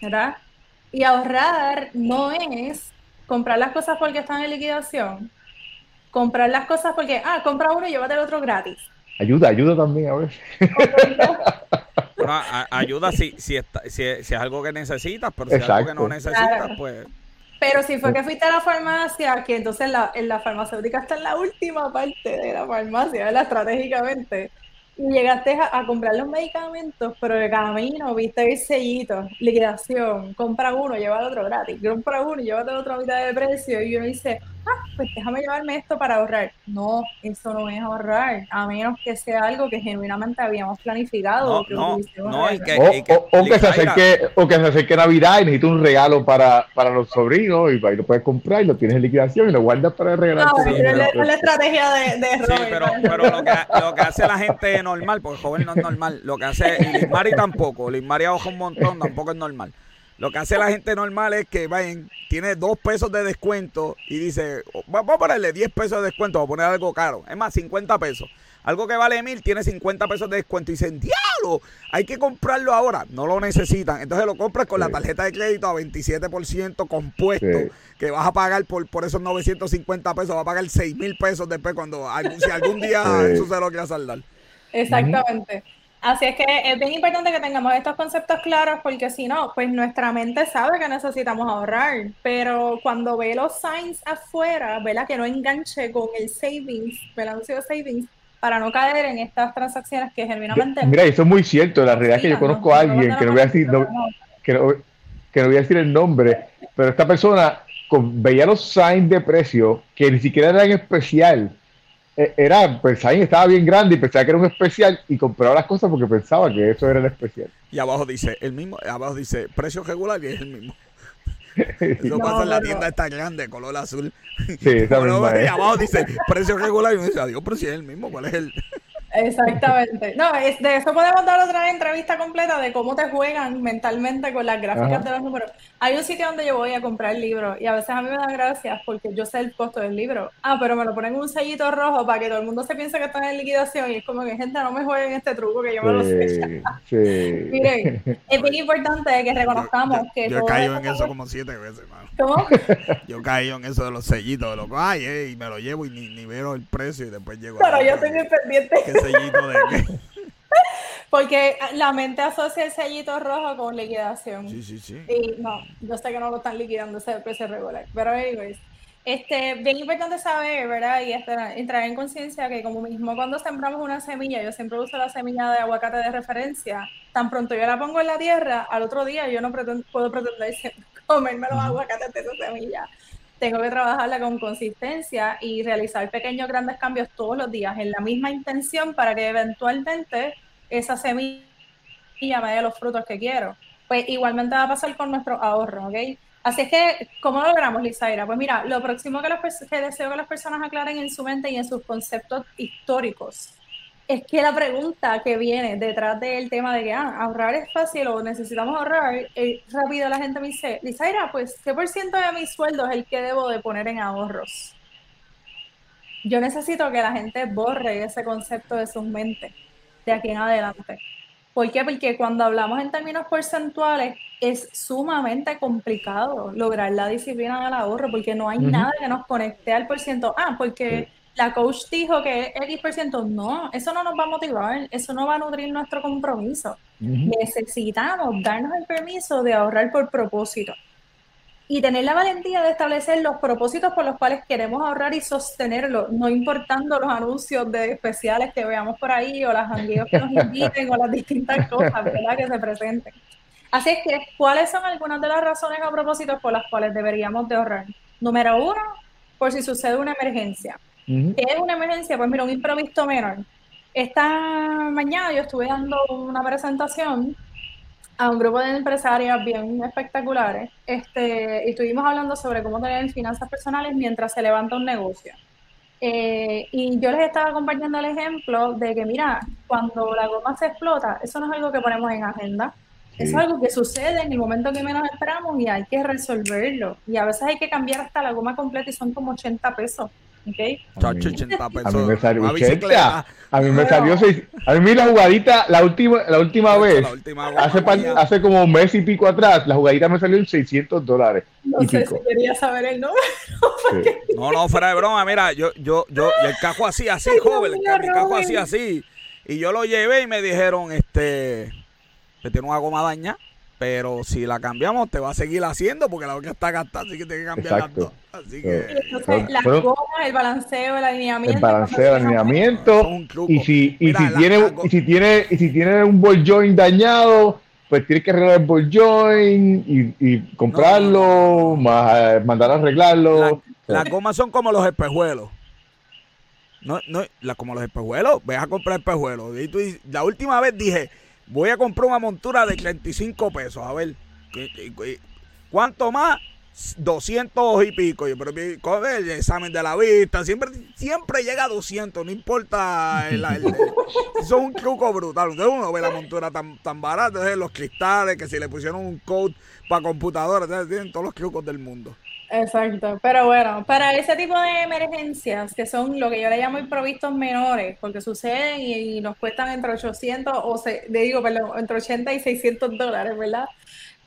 C: ¿Verdad? Y ahorrar no es comprar las cosas porque están en liquidación. Comprar las cosas porque, ah, compra uno y llévate el otro gratis.
B: Ayuda, ayuda también a ver.
A: ayuda si, si, si, es algo que necesitas, pero si es algo que no necesitas, pues
C: pero si fue que fuiste a la farmacia, que entonces la, en la farmacéutica está en la última parte de la farmacia, ¿verdad? Estratégicamente. Y llegaste a, comprar los medicamentos, pero de camino viste el sellito, liquidación, compra uno, lleva el otro gratis, compra uno y llévate el otro a mitad de precio, y uno dice, ah, pues déjame llevarme esto para ahorrar. No, eso no es ahorrar, a menos que sea algo que genuinamente habíamos planificado.
A: No, no,
B: o, que, se acerque, o que se acerque Navidad y necesita un regalo para, para los sobrinos, y ahí lo puedes comprar y lo tienes en liquidación y lo guardas para regalar.
C: No, sí, es la, estrategia de, de
A: Sí, pero, pero lo, que, lo que hace la gente normal, porque el joven no es normal. Lo que hace Lismari tampoco. Lismari ahoga un montón, tampoco es normal. Lo que hace la gente normal es que vayan, tiene dos pesos de descuento y dice, vamos a ponerle 10 pesos de descuento, vamos a poner algo caro. Es más, 50 pesos. Algo que vale mil tiene 50 pesos de descuento y dicen, diablo, hay que comprarlo ahora. No lo necesitan. Entonces lo compras con la tarjeta de crédito a 27% compuesto, que vas a pagar por, por esos 950 pesos, vas a pagar 6 mil pesos después cuando si algún día eso se lo quieras saldar.
C: Exactamente. Así es que es bien importante que tengamos estos conceptos claros porque si no, pues nuestra mente sabe que necesitamos ahorrar, pero cuando ve los signs afuera, ¿verdad? Que no enganche con el savings, el anuncio de savings, para no caer en estas transacciones que genuinamente...
B: Mira, eso es muy cierto, la realidad es que yo conozco a alguien que no voy a decir, que, no, que no voy a decir el nombre, pero esta persona veía los signs de precio que ni siquiera eran especial era, pues ahí estaba bien grande y pensaba que era un especial y compraba las cosas porque pensaba que eso era el especial.
A: Y abajo dice, el mismo, abajo dice, precio regular y es el mismo. Eso pasa en la tienda esta grande, color azul.
B: Sí, esa
A: y abajo dice, precio regular y uno dice, adiós, pero si es el mismo, ¿cuál es el...?
C: Exactamente. No, es, de eso podemos dar otra entrevista completa de cómo te juegan mentalmente con las gráficas de los números. Hay un sitio donde yo voy a comprar libros y a veces a mí me da gracias porque yo sé el costo del libro. Ah, pero me lo ponen un sellito rojo para que todo el mundo se piense que está en liquidación y es como que gente no me jueguen este truco que yo me lo sé.
B: Sí.
C: Miren, es bien importante que reconozcamos que...
A: Yo, he caído en eso como siete veces, mano.
C: ¿Cómo?
A: Yo he caído en eso de los sellitos, de los ay, eh, y me lo llevo y ni, ni veo el precio y después llego
C: Pero yo estoy pendiente.
A: ¿Qué sellito de qué?
C: Porque la mente asocia el sellito rojo con liquidación.
A: Sí, sí, sí.
C: Y no, yo sé que no lo están liquidando ese precio regular. Pero anyways, Este, bien importante saber, ¿verdad? Y entrar en conciencia que como mismo cuando sembramos una semilla, yo siempre uso la semilla de aguacate de referencia, tan pronto yo la pongo en la tierra, al otro día yo no puedo pretender comerme los aguacates de esa semilla. Tengo que trabajarla con consistencia y realizar pequeños grandes cambios todos los días en la misma intención para que eventualmente esa semilla me dé los frutos que quiero. Pues igualmente va a pasar con nuestro ahorro, ¿ok? Así es que, ¿cómo logramos, Lizaira? Pues mira, lo próximo que, que deseo que las personas aclaren en su mente y en sus conceptos históricos es que la pregunta que viene detrás del tema de que ah, ahorrar es fácil o necesitamos ahorrar, eh, rápido la gente me dice, Lizaira, pues, ¿qué por ciento de mi sueldo es el que debo de poner en ahorros? Yo necesito que la gente borre ese concepto de sus mentes de aquí en adelante. ¿Por qué? Porque cuando hablamos en términos porcentuales es sumamente complicado lograr la disciplina del ahorro porque no hay nada que nos conecte al por ciento. Ah, porque la coach dijo que X por ciento. No, eso no nos va a motivar, eso no va a nutrir nuestro compromiso. Necesitamos darnos el permiso de ahorrar por propósito y tener la valentía de establecer los propósitos por los cuales queremos ahorrar y sostenerlo, no importando los anuncios de especiales que veamos por ahí o las jangueos que nos inviten o las distintas cosas ¿verdad? que se presenten. Así es que, ¿cuáles son algunas de las razones o propósitos por las cuales deberíamos de ahorrar? Número uno, por si sucede una emergencia. ¿Qué es una emergencia? Pues mira, un improviso menor. Esta mañana yo estuve dando una presentación a un grupo de empresarias bien espectaculares este, y estuvimos hablando sobre cómo tener finanzas personales mientras se levanta un negocio. Eh, y yo les estaba compartiendo el ejemplo de que, mira, cuando la goma se explota, eso no es algo que ponemos en agenda, eso es algo que sucede en el momento que menos esperamos y hay que resolverlo. Y a veces hay que cambiar hasta la goma completa y son como 80 pesos. Okay.
B: A, mí, me salió 80. A mí me salió 6. A mí la jugadita, la última, la última vez, hace, hace como un mes y pico atrás, la jugadita me salió en 600 dólares.
C: No sé si quería saber el número.
A: No, no, fuera de broma, mira, yo, yo, yo, el cajo así, así, joven, el, cajo así, así. Y yo lo llevé y me dijeron, este, que tiene una goma daña pero si la cambiamos te va a seguir haciendo porque la boca está gastada, así que tiene que cambiar las dos. Así que...
C: Entonces, las gomas, el balanceo, el alineamiento.
B: El balanceo, el alineamiento. Y si, y, si tiene, y si tiene, y si tiene un ball joint dañado, pues tienes que arreglar el ball joint y, y comprarlo, Más, eh, mandar a arreglarlo.
A: las gomas son como los espejuelos. No, no, la, como los espejuelos, ve a comprar espejuelos. Y tú, la última vez dije, voy a comprar una montura de 35 pesos. A ver, ¿cuánto más? 200 y pico. pero con el examen de la vista, siempre, siempre llega a 200, no importa. El, eso es un truco brutal. Entonces uno ve la montura tan, tan barata, los cristales, que si le pusieron un code para computadora, tienen todos los trucos del mundo.
C: Exacto, pero bueno, para ese tipo de emergencias, que son lo que yo le llamo improvisos menores, porque suceden y, nos cuestan entre 800 o, se, le digo, perdón, entre 80 y 600 dólares, ¿verdad?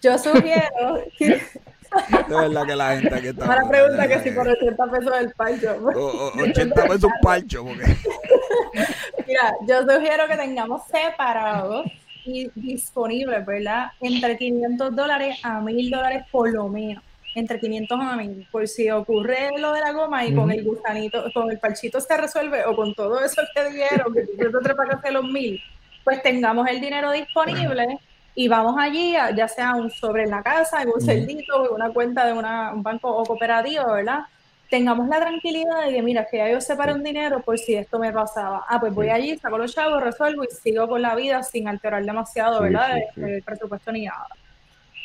C: Yo sugiero que...
A: De verdad que la gente aquí está...
C: Ahora pregunta que si por 80 pesos el palcho.
A: O, 80 pesos un palcho, porque...
C: Mira, yo sugiero que tengamos separados y disponibles, ¿verdad? Entre 500 dólares a 1000 dólares por lo menos entre 500 a 1000, por si ocurre lo de la goma y con el gusanito, con el parchito se resuelve o con todo eso que dieron, que yo te los 1000, pues tengamos el dinero disponible y vamos allí, ya sea un sobre en la casa, en un celdito, en una cuenta de una, un banco o cooperativo, ¿verdad? Tengamos la tranquilidad de que, mira, que ya yo separé un dinero por si esto me pasaba. Ah, pues voy allí, saco los chavos, resuelvo y sigo con la vida sin alterar demasiado, ¿verdad? el presupuesto ni nada.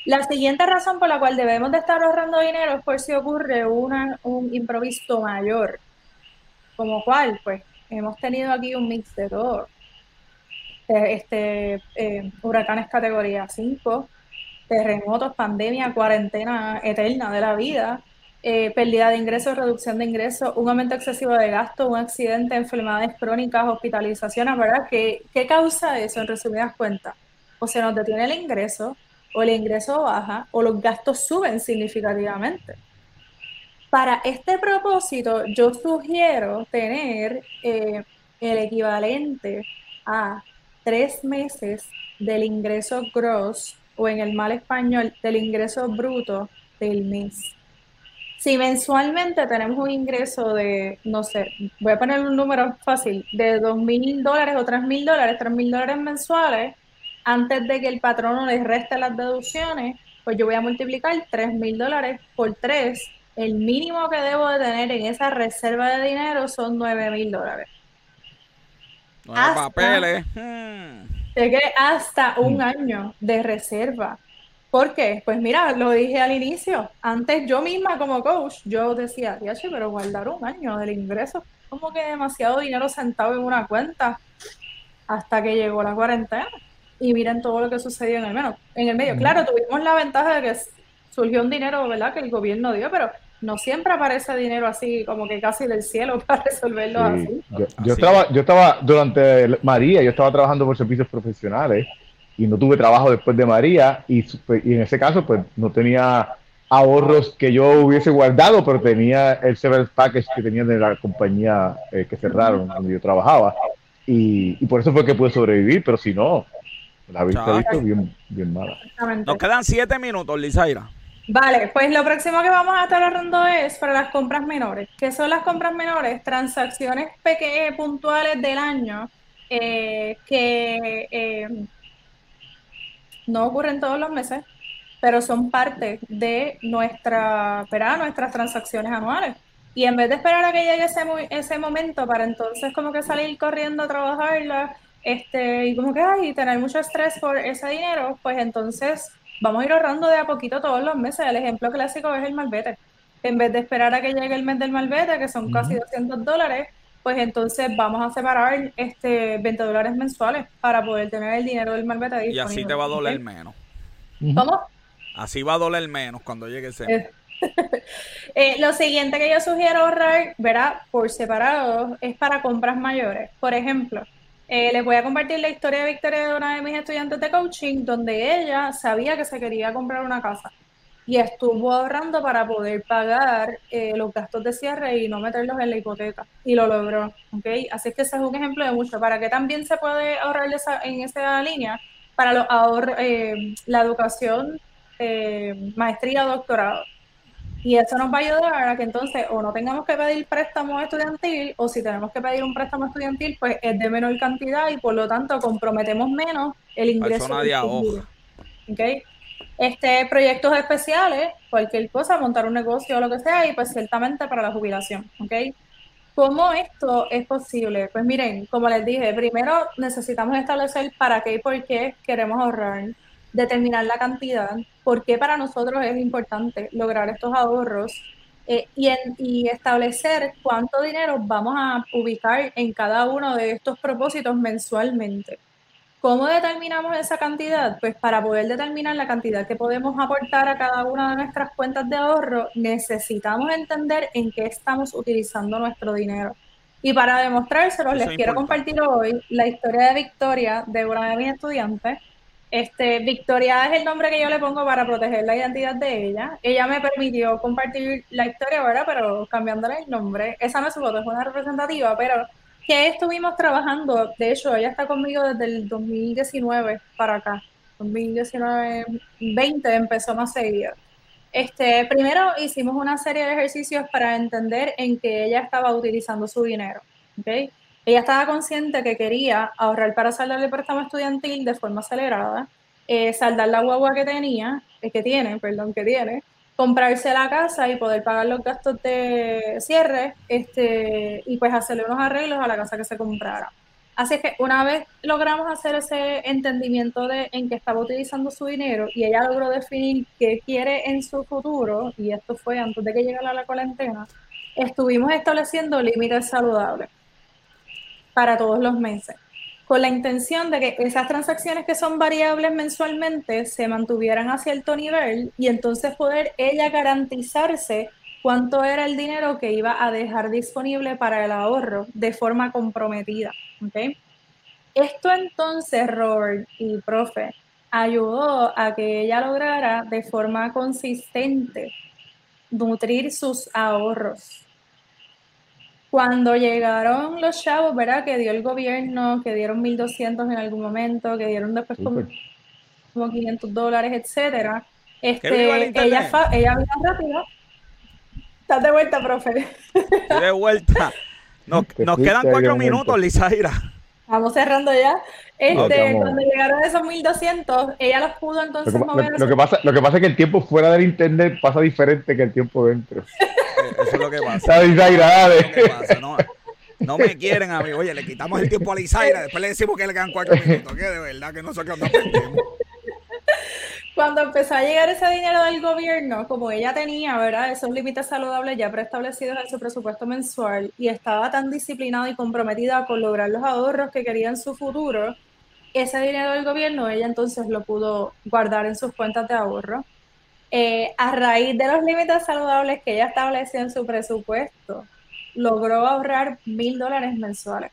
C: La siguiente razón por la cual debemos de estar ahorrando dinero es por si ocurre una, un improviso mayor. ¿Como cuál? Pues hemos tenido aquí un mix de todo. Eh, este, eh, huracanes categoría 5, terremotos, pandemia, cuarentena eterna de la vida, eh, pérdida de ingresos, reducción de ingresos, un aumento excesivo de gasto, un accidente, enfermedades crónicas, hospitalizaciones, ¿verdad? ¿Qué, ¿Qué causa eso en resumidas cuentas? O se nos detiene el ingreso, o el ingreso baja o los gastos suben significativamente. Para este propósito, yo sugiero tener eh, el equivalente a tres meses del ingreso gross o en el mal español del ingreso bruto del mes. Si mensualmente tenemos un ingreso de, no sé, voy a poner un número fácil, de dos mil dólares o tres mil dólares, tres mil dólares mensuales, antes de que el patrono les reste las deducciones, pues yo voy a multiplicar tres mil dólares por tres. El mínimo que debo de tener en esa reserva de dinero son nueve mil dólares.
A: Hasta, papeles. Hmm.
C: hasta un hmm. año de reserva ¿Por qué? Pues mira, lo dije al inicio. Antes yo misma como coach, yo decía, che, pero guardar un año del ingreso, como que demasiado dinero sentado en una cuenta hasta que llegó la cuarentena. Y miren todo lo que sucedió en el, menos, en el medio. Claro, tuvimos la ventaja de que surgió un dinero, ¿verdad? Que el gobierno dio, pero no siempre aparece dinero así, como que casi del cielo para resolverlo así.
B: Yo, estaba, yo estaba, durante María, yo estaba trabajando por servicios profesionales y no tuve trabajo después de María y, pues, y, en ese caso pues no tenía ahorros que yo hubiese guardado, pero tenía el severance package que tenía de la compañía eh, que cerraron donde yo trabajaba y, y, por eso fue que pude sobrevivir, pero si no, la vista visto bien, bien mala.
A: Nos quedan siete minutos, Lizaira.
C: Vale, pues lo próximo que vamos a estar hablando es para las compras menores. ¿Qué son las compras menores? Transacciones pequeñas, puntuales del año eh, que eh, no ocurren todos los meses, pero son parte de nuestra, nuestras transacciones anuales. Y en vez de esperar a que llegue ese, ese momento para entonces como que salir corriendo a trabajarla, este, y como que ay, tener mucho estrés por ese dinero, pues entonces vamos a ir ahorrando de a poquito todos los meses. El ejemplo clásico es el malvete. En vez de esperar a que llegue el mes del malvete, que son casi 200 dólares, pues entonces vamos a separar este 20 dólares mensuales para poder tener el dinero del malvete disponible.
A: Y así te va a doler menos.
C: ¿Cómo?
A: Así va a doler menos cuando llegue ese. Eh,
C: eh, lo siguiente que yo sugiero ahorrar, verá, por separado, es para compras mayores. Por ejemplo, eh, les voy a compartir la historia de Victoria de una de mis estudiantes de coaching, donde ella sabía que se quería comprar una casa y estuvo ahorrando para poder pagar eh, los gastos de cierre y no meterlos en la hipoteca. Y lo logró. ¿okay? Así que ese es un ejemplo de mucho. ¿Para qué también se puede ahorrar en esa línea? Para los eh, la educación, eh, maestría o doctorado. Y eso nos va a ayudar a que entonces o no tengamos que pedir préstamo estudiantil o si tenemos que pedir un préstamo estudiantil, pues es de menor cantidad y por lo tanto comprometemos menos el ingreso. ¿okay? este, proyectos especiales, cualquier cosa, montar un negocio o lo que sea, y pues ciertamente para la jubilación, ¿ok? ¿Cómo esto es posible? Pues miren, como les dije, primero necesitamos establecer para qué y por qué queremos ahorrar, determinar la cantidad, por qué para nosotros es importante lograr estos ahorros eh, y, y establecer cuánto dinero vamos a ubicar en cada uno de estos propósitos mensualmente. ¿Cómo determinamos esa cantidad? Pues para poder determinar la cantidad que podemos aportar a cada una de nuestras cuentas de ahorro, necesitamos entender en qué estamos utilizando nuestro dinero. Y para demostrárselo, les quiero compartir hoy la historia de Victoria, de una de mis estudiantes. Este, Victoria es el nombre que yo le pongo para proteger la identidad de ella. Ella me permitió compartir la historia, ¿verdad? Pero cambiándole el nombre. Esa no es su foto, es una representativa, pero que estuvimos trabajando, de hecho, ella está conmigo desde el 2019 para acá. 2019, 20 empezó más seguido. Este, primero hicimos una serie de ejercicios para entender en qué ella estaba utilizando su dinero. ¿okay? Ella estaba consciente que quería ahorrar para saldar el préstamo estudiantil de forma acelerada, eh, saldar la guagua que tenía, eh, que tiene, perdón, que tiene, comprarse la casa y poder pagar los gastos de cierre este, y pues hacerle unos arreglos a la casa que se comprara. Así que una vez logramos hacer ese entendimiento de en qué estaba utilizando su dinero y ella logró definir qué quiere en su futuro, y esto fue antes de que llegara la cuarentena, estuvimos estableciendo límites saludables para todos los meses con la intención de que esas transacciones que son variables mensualmente se mantuvieran a cierto nivel y entonces poder ella garantizarse cuánto era el dinero que iba a dejar disponible para el ahorro de forma comprometida. ¿okay? Esto entonces, Robert y profe, ayudó a que ella lograra de forma consistente nutrir sus ahorros. Cuando llegaron los chavos, ¿verdad? Que dio el gobierno, que dieron 1.200 en algún momento, que dieron después como, 500 dólares, etcétera. Este, ella, ella vino rápido. Estás de vuelta, profe.
A: Estoy de vuelta. Nos, quedan cuatro minutos, Lizaira.
C: Vamos cerrando ya. Este, cuando llegaron esos 1200, ella los pudo entonces
B: lo
C: que,
B: mover. Lo, que pasa, lo que pasa es que el tiempo fuera del internet pasa diferente que el tiempo dentro.
A: Eh, eso es lo que pasa. Está ¿no? No me quieren a mí. Oye, le quitamos el tiempo a Lizaira, después le decimos que le quedan cuatro minutos. Que de verdad que no sé qué onda
C: cuando empezó a llegar ese dinero del gobierno, como ella tenía, ¿verdad? Esos límites saludables ya preestablecidos en su presupuesto mensual y estaba tan disciplinada y comprometida con lograr los ahorros que quería en su futuro, ese dinero del gobierno ella entonces lo pudo guardar en sus cuentas de ahorro. Eh, a raíz de los límites saludables que ella estableció en su presupuesto, logró ahorrar mil dólares mensuales.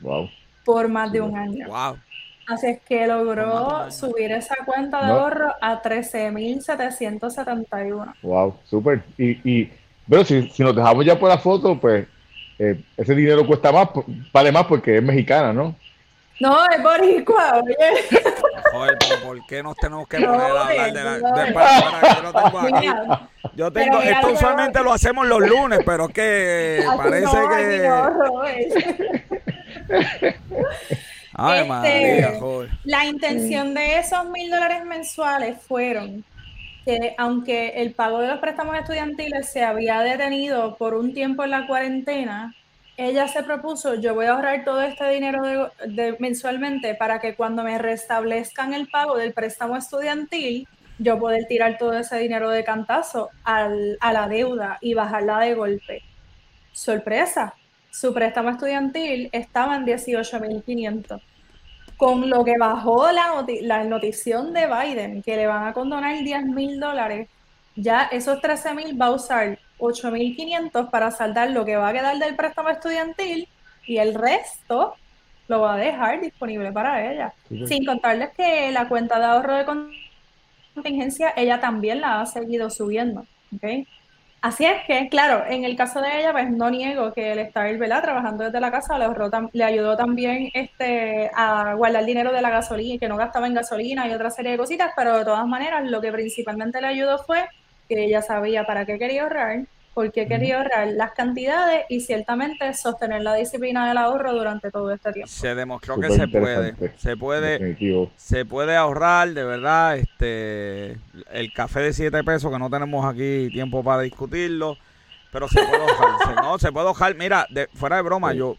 B: Wow.
C: Por más de un año.
A: Wow.
C: Así es que logró subir esa cuenta de ahorro a 13.771.
B: Wow, súper. Y, y, pero si, si nos dejamos ya por la foto, pues eh, ese dinero cuesta más, vale más porque es mexicana, ¿no?
C: No, es boricua, oye.
A: Joder, pero ¿por qué nos tenemos que poner a hablar de la... De, para, yo lo tengo aquí. Yo tengo, esto usualmente lo hacemos los lunes, pero que parece que...
C: Este, la intención de esos mil dólares mensuales fueron que aunque el pago de los préstamos estudiantiles se había detenido por un tiempo en la cuarentena, ella se propuso, yo voy a ahorrar todo este dinero mensualmente para que cuando me restablezcan el pago del préstamo estudiantil, yo poder tirar todo ese dinero de cantazo a la deuda y bajarla de golpe. Sorpresa, su préstamo estudiantil estaba en 18.500 con lo que bajó la, la notición de Biden, que le van a condonar 10 mil dólares, ya esos 13 mil va a usar 8.500 para saldar lo que va a quedar del préstamo estudiantil y el resto lo va a dejar disponible para ella. Sin contarles que la cuenta de ahorro de contingencia, ella también la ha seguido subiendo. ¿okay? Así es que, claro, en el caso de ella, pues no niego que el estar ¿verdad? trabajando desde la casa le, le ayudó también este, a guardar dinero de la gasolina, que no gastaba en gasolina y otra serie de cositas, pero de todas maneras lo que principalmente le ayudó fue que ella sabía para qué quería ahorrar porque quería ahorrar las cantidades y ciertamente sostener la disciplina del ahorro durante todo este tiempo.
A: Se demostró que se puede, se puede, se puede ahorrar, de verdad, este, el café de 7 pesos que no tenemos aquí tiempo para discutirlo, pero se puede ahorrar, no, se puede ahorrar, mira, de, fuera de broma, yo,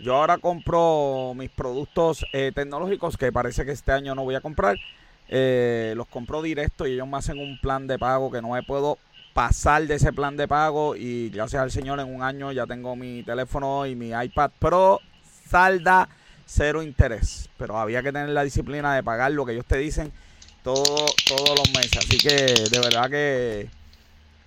A: yo ahora compro mis productos eh, tecnológicos que parece que este año no voy a comprar, eh, los compro directo y ellos me hacen un plan de pago que no me puedo pasar de ese plan de pago y gracias al Señor en un año ya tengo mi teléfono y mi iPad Pro salda cero interés, pero había que tener la disciplina de pagar lo que ellos te dicen todo, todos los meses, así que de verdad que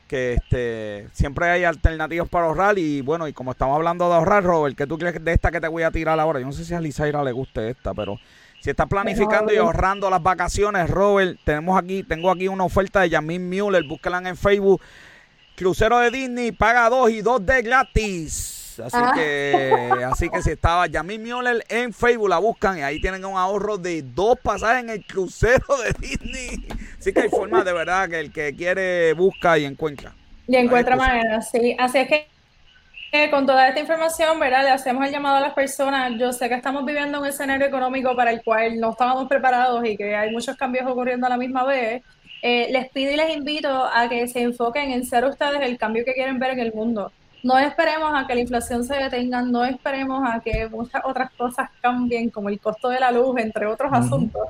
A: que este siempre hay alternativas para ahorrar y bueno, y como estamos hablando de ahorrar, Robert, ¿qué tú crees de esta que te voy a tirar ahora? Yo no sé si a Lizaira le guste esta, pero si estás planificando y ahorrando las vacaciones, Robert, tenemos aquí, tengo aquí una oferta de Yamin Mueller, búscala en Facebook. Crucero de Disney, paga dos y dos de gratis. Así ah. que, así que si estaba Yamin Mueller en Facebook, la buscan y ahí tienen un ahorro de dos pasajes en el crucero de Disney. Así que hay forma de verdad que el que quiere busca y encuentra.
C: Y encuentra maneras, sí. Así es que con toda esta información, ¿verdad? Le hacemos el llamado a las personas. Yo sé que estamos viviendo un escenario económico para el cual no estábamos preparados y que hay muchos cambios ocurriendo a la misma vez. Eh, les pido y les invito a que se enfoquen en ser ustedes el cambio que quieren ver en el mundo. No esperemos a que la inflación se detenga, no esperemos a que muchas otras cosas cambien, como el costo de la luz, entre otros asuntos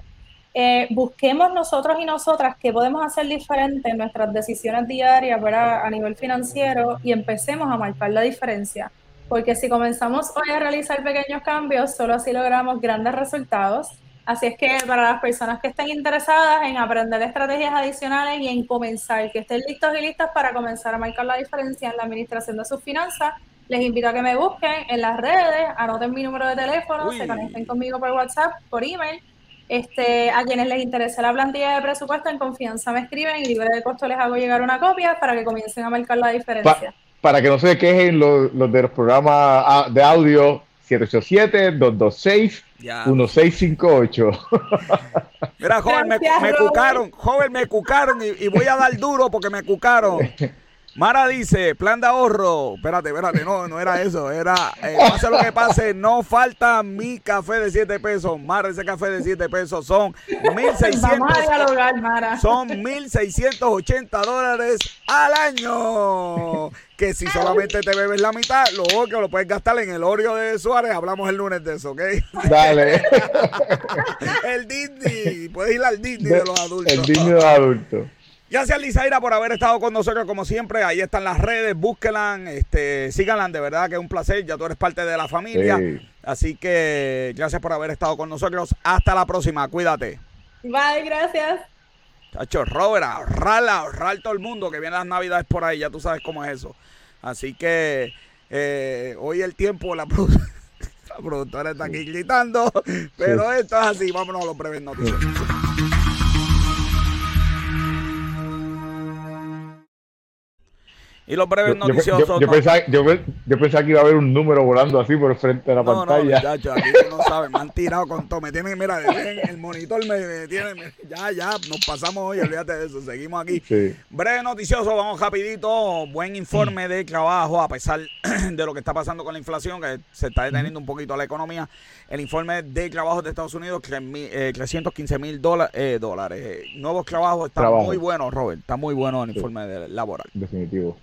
C: eh, busquemos nosotros y nosotras qué podemos hacer diferente en nuestras decisiones diarias a nivel financiero y empecemos a marcar la diferencia. Porque si comenzamos hoy a realizar pequeños cambios, solo así logramos grandes resultados. Así es que para las personas que estén interesadas en aprender estrategias adicionales y en comenzar, que estén listos y listas para comenzar a marcar la diferencia en la administración de sus finanzas, les invito a que me busquen en las redes, anoten mi número de teléfono, se conecten conmigo por WhatsApp, por email este, a quienes les interese la plantilla de presupuesto, en confianza me escriben y libre de costo les hago llegar una copia para que comiencen a marcar la diferencia.
B: para que no se quejen los, de los programas ah, de audio 787-226-1658.
A: Mira, joven, me, cucaron, joven, me cucaron y, voy a dar duro porque me cucaron. Mara dice, plan de ahorro. Espérate, espérate, no, no era eso. Era, eh, pase lo que pase, no falta mi café de 7 pesos. Mara, ese café de 7 pesos son 1.600. Son 1.680 dólares al año. Que si solamente te bebes la mitad, lo que lo puedes gastar en el Oreo de Suárez. Hablamos el lunes de eso, ¿ok?
B: Dale.
A: el Disney. Puedes ir al Disney de, los adultos.
B: El Disney de los adultos.
A: Gracias Lizaira por haber estado con nosotros como siempre. Ahí están las redes, búsquenla, este, síganla, de verdad que es un placer. Ya tú eres parte de la familia. Así que gracias por haber estado con nosotros. Hasta la próxima, cuídate.
C: Bye, gracias.
A: Chacho, Robert, ahorrar, ahorrar todo el mundo que viene las navidades por ahí, ya tú sabes cómo es eso. Así que eh, hoy el tiempo, la, productora está aquí gritando, pero esto es así, vámonos a los breves noticias. Y los breves noticiosos.
B: Yo, pensaba, que iba a haber un número volando así por frente de la pantalla.
A: No, muchacho, aquí no sabes, me han tirado con todo. Me tienen, mira, el monitor me, tiene. Ya, ya, nos pasamos hoy, olvídate de eso, seguimos aquí. Breve noticioso, vamos rapidito. Buen informe de trabajo, a pesar de lo que está pasando con la inflación, que se está deteniendo un poquito la economía. El informe de trabajo de Estados Unidos, 315 eh, mil eh, dólares. Nuevos trabajos, está muy bueno, Robert. Está muy bueno el informe laboral.
B: Definitivo.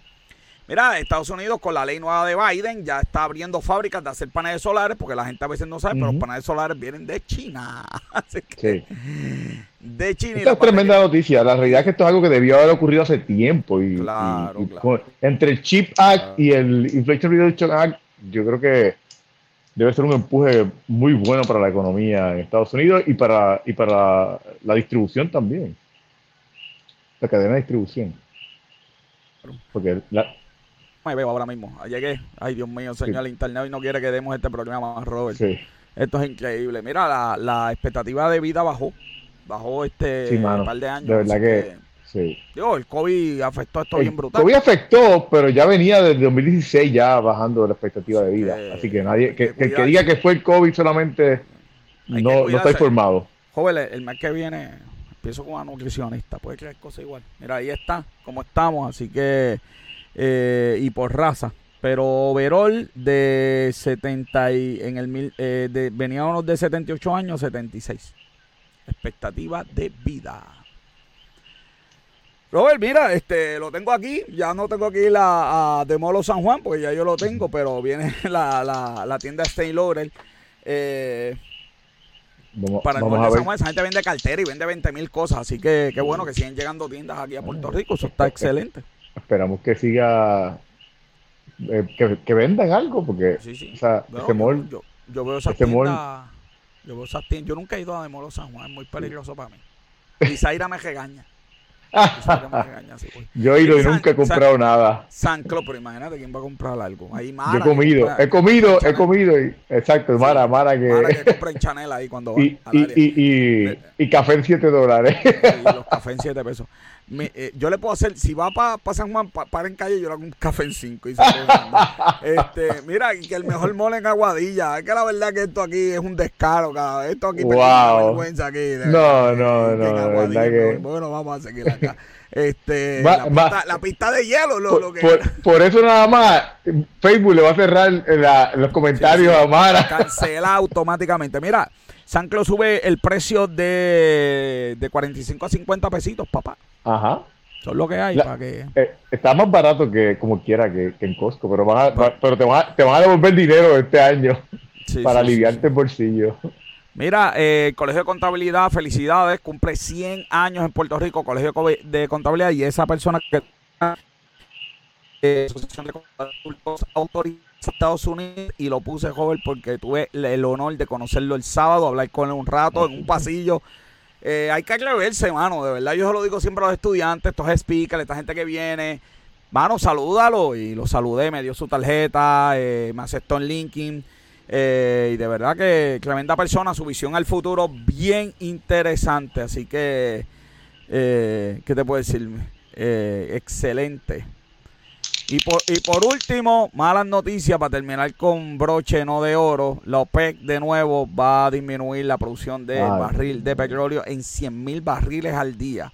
A: Mira, Estados Unidos con la ley nueva de Biden ya está abriendo fábricas de hacer paneles solares, porque la gente a veces no sabe, pero los paneles solares vienen de China. Así que, sí. De China.
B: Esta es tremenda noticia. La realidad es que esto es algo que debió haber ocurrido hace tiempo. Y, claro, claro. entre el Chip Act y el Inflation Reduction Act, yo creo que debe ser un empuje muy bueno para la economía en Estados Unidos y para, y para la distribución también. La cadena de distribución. Porque la,
A: me veo ahora mismo. Llegué. Ay, Dios mío, señor, el internet y no quiere que demos este programa, Robert. Sí. Esto es increíble. Mira, la, la expectativa de vida bajó. Bajó este un par de años.
B: De verdad que, sí.
A: Digo, el COVID afectó esto bien brutal.
B: COVID afectó, pero ya venía desde 2016 ya bajando la expectativa de vida. Así que nadie, que, que, diga que fue el COVID solamente no, no está informado.
A: Joven, el mes que viene empiezo con una nutricionista. Puede creer cosas igual. Mira, ahí está, como estamos. Así que eh, y por raza. Pero overall de 70 y en el mil, eh, de, veníamos de 78 años, 76. Expectativa de vida. Robert, mira, este, lo tengo aquí. Ya no tengo aquí la de Molo San Juan, porque ya yo lo tengo, pero viene la, la, la tienda Stay Loader. Eh, para el de San Juan, esa gente vende cartera y vende 20 mil cosas. Así que qué bueno que siguen llegando tiendas aquí a Puerto Rico. Eso está excelente
B: esperamos que siga, eh, que, que, vendan algo, porque, o sea, ese mall,
A: yo, yo, veo esas tiendas, yo veo esas tiendas, yo nunca he ido a de Molo San Juan, es muy peligroso para mí. Y Zaira me regaña.
B: Yo he ido y nunca he comprado nada.
A: San Clo, pero imagínate quién va a comprar algo. Ahí Mara,
B: Yo he comido, he comido, he comido. Y, exacto, Mara, Mara que.
A: Mara que compra en Chanel ahí cuando va.
B: Y, y, y, y, café en 7 dólares.
A: Y los cafés en 7 pesos. Eh, yo le puedo hacer, si va para pa San Juan, para en calle, yo le hago un café en 5. este, mira, que el mejor mole en Aguadilla. Es que la verdad que esto aquí es un descaro. Esto aquí
B: wow. vergüenza aquí. no, no, no.
A: Bueno, vamos a seguir acá. Este, la, pista, de hielo, lo,
B: por,
A: lo que
B: por, eso nada más Facebook le va a cerrar los comentarios a Mara.
A: Cancela automáticamente. Mira, Sanclo sube el precio de, de 45 a 50 pesitos, papá.
B: Ajá.
A: Son lo que hay para que...
B: Eh, está más barato que como quiera que, en Costco, pero, van pero te, van a, te van a devolver dinero este año para aliviarte el bolsillo.
A: Mira, eh, Colegio de Contabilidad, felicidades, cumple 100 años en Puerto Rico, Colegio de Contabilidad, y esa persona que... Eh, Asociación de Contadores Estados Unidos y lo puse joven porque tuve el honor de conocerlo el sábado, hablar con él un rato en un pasillo eh, hay que atreverse, mano, de verdad. Yo se lo digo siempre a los estudiantes, estos speakers, esta gente que viene. Mano, salúdalo. Y lo saludé, me dio su tarjeta, eh, me aceptó en LinkedIn. Eh, y de verdad que tremenda persona, su visión al futuro bien interesante. Así que, ¿qué te puedo decir? excelente. Y por, y por último, malas noticias para terminar con broche no de oro. La OPEC de nuevo va a disminuir la producción de barril de petróleo en 100 mil barriles al día.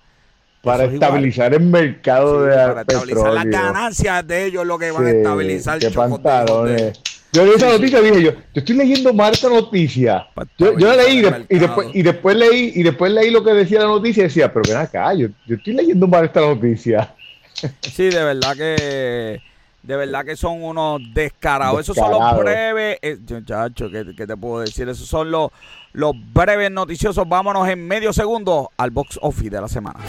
B: para estabilizar el mercado de
A: Para estabilizar las ganancias de ellos, lo que van a estabilizar.
B: Qué pantalones. Yo leí esa noticia y dije yo, yo estoy leyendo mal esta noticia. Yo, yo la leí y, después, y después leí y después leí lo que decía la noticia y decía, pero ven acá, yo, yo estoy leyendo mal esta noticia.
A: Sí, de verdad que de verdad que son unos descarados. Esos son los breves, eh, muchacho, ¿qué, te puedo decir? Esos son los, los breves noticiosos. Vámonos en medio segundo al box office de la semana.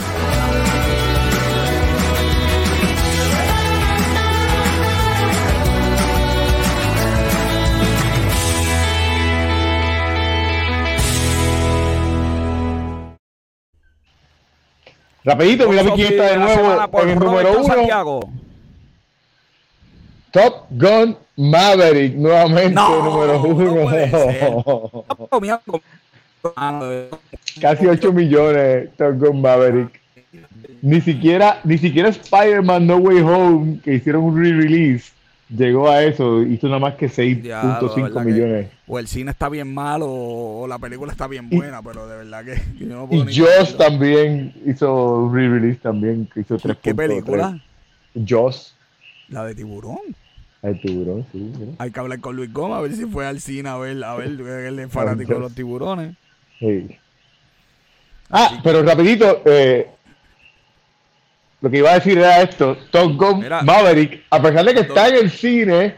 B: Rapidito, mira quién está de nuevo en el número uno. Santiago. Top Gun Maverick, nuevamente número uno. Casi 8 millones Top Gun Maverick. Ni siquiera, ni siquiera Spider-Man No Way Home, que hicieron un re-release, llegó a eso. Hizo nada más que 6.5 millones.
A: o el cine está bien malo o la película está bien buena, pero de verdad que,
B: yo no puedo Y Joss también hizo re-release también, que hizo 3.3.
A: ¿Qué película?
B: Joss.
A: La de tiburón.
B: El tiburón, sí.
A: Hay que hablar con Luis Gómez a ver si fue al cine a ver, a ver, él es fanático de los tiburones.
B: Sí. Ah, pero rapidito, eh, lo que iba a decir era esto, Top Gun Maverick, a pesar de que está en el cine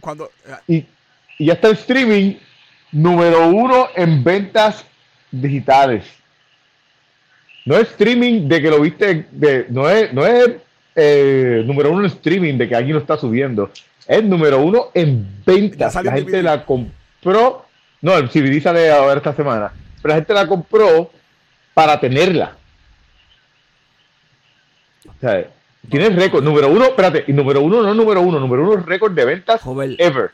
A: cuando,
B: y, y, ya está en streaming, número uno en ventas digitales. No es streaming de que lo viste, de, no es, no es eh, número uno en streaming de que alguien lo está subiendo es número uno en ventas. La gente la compró. No, el CBD sale a ver esta semana. Pero la gente la compró para tenerla. O sea, tiene récord. Número uno, espérate, y número uno no número uno, número uno es récord de ventas ever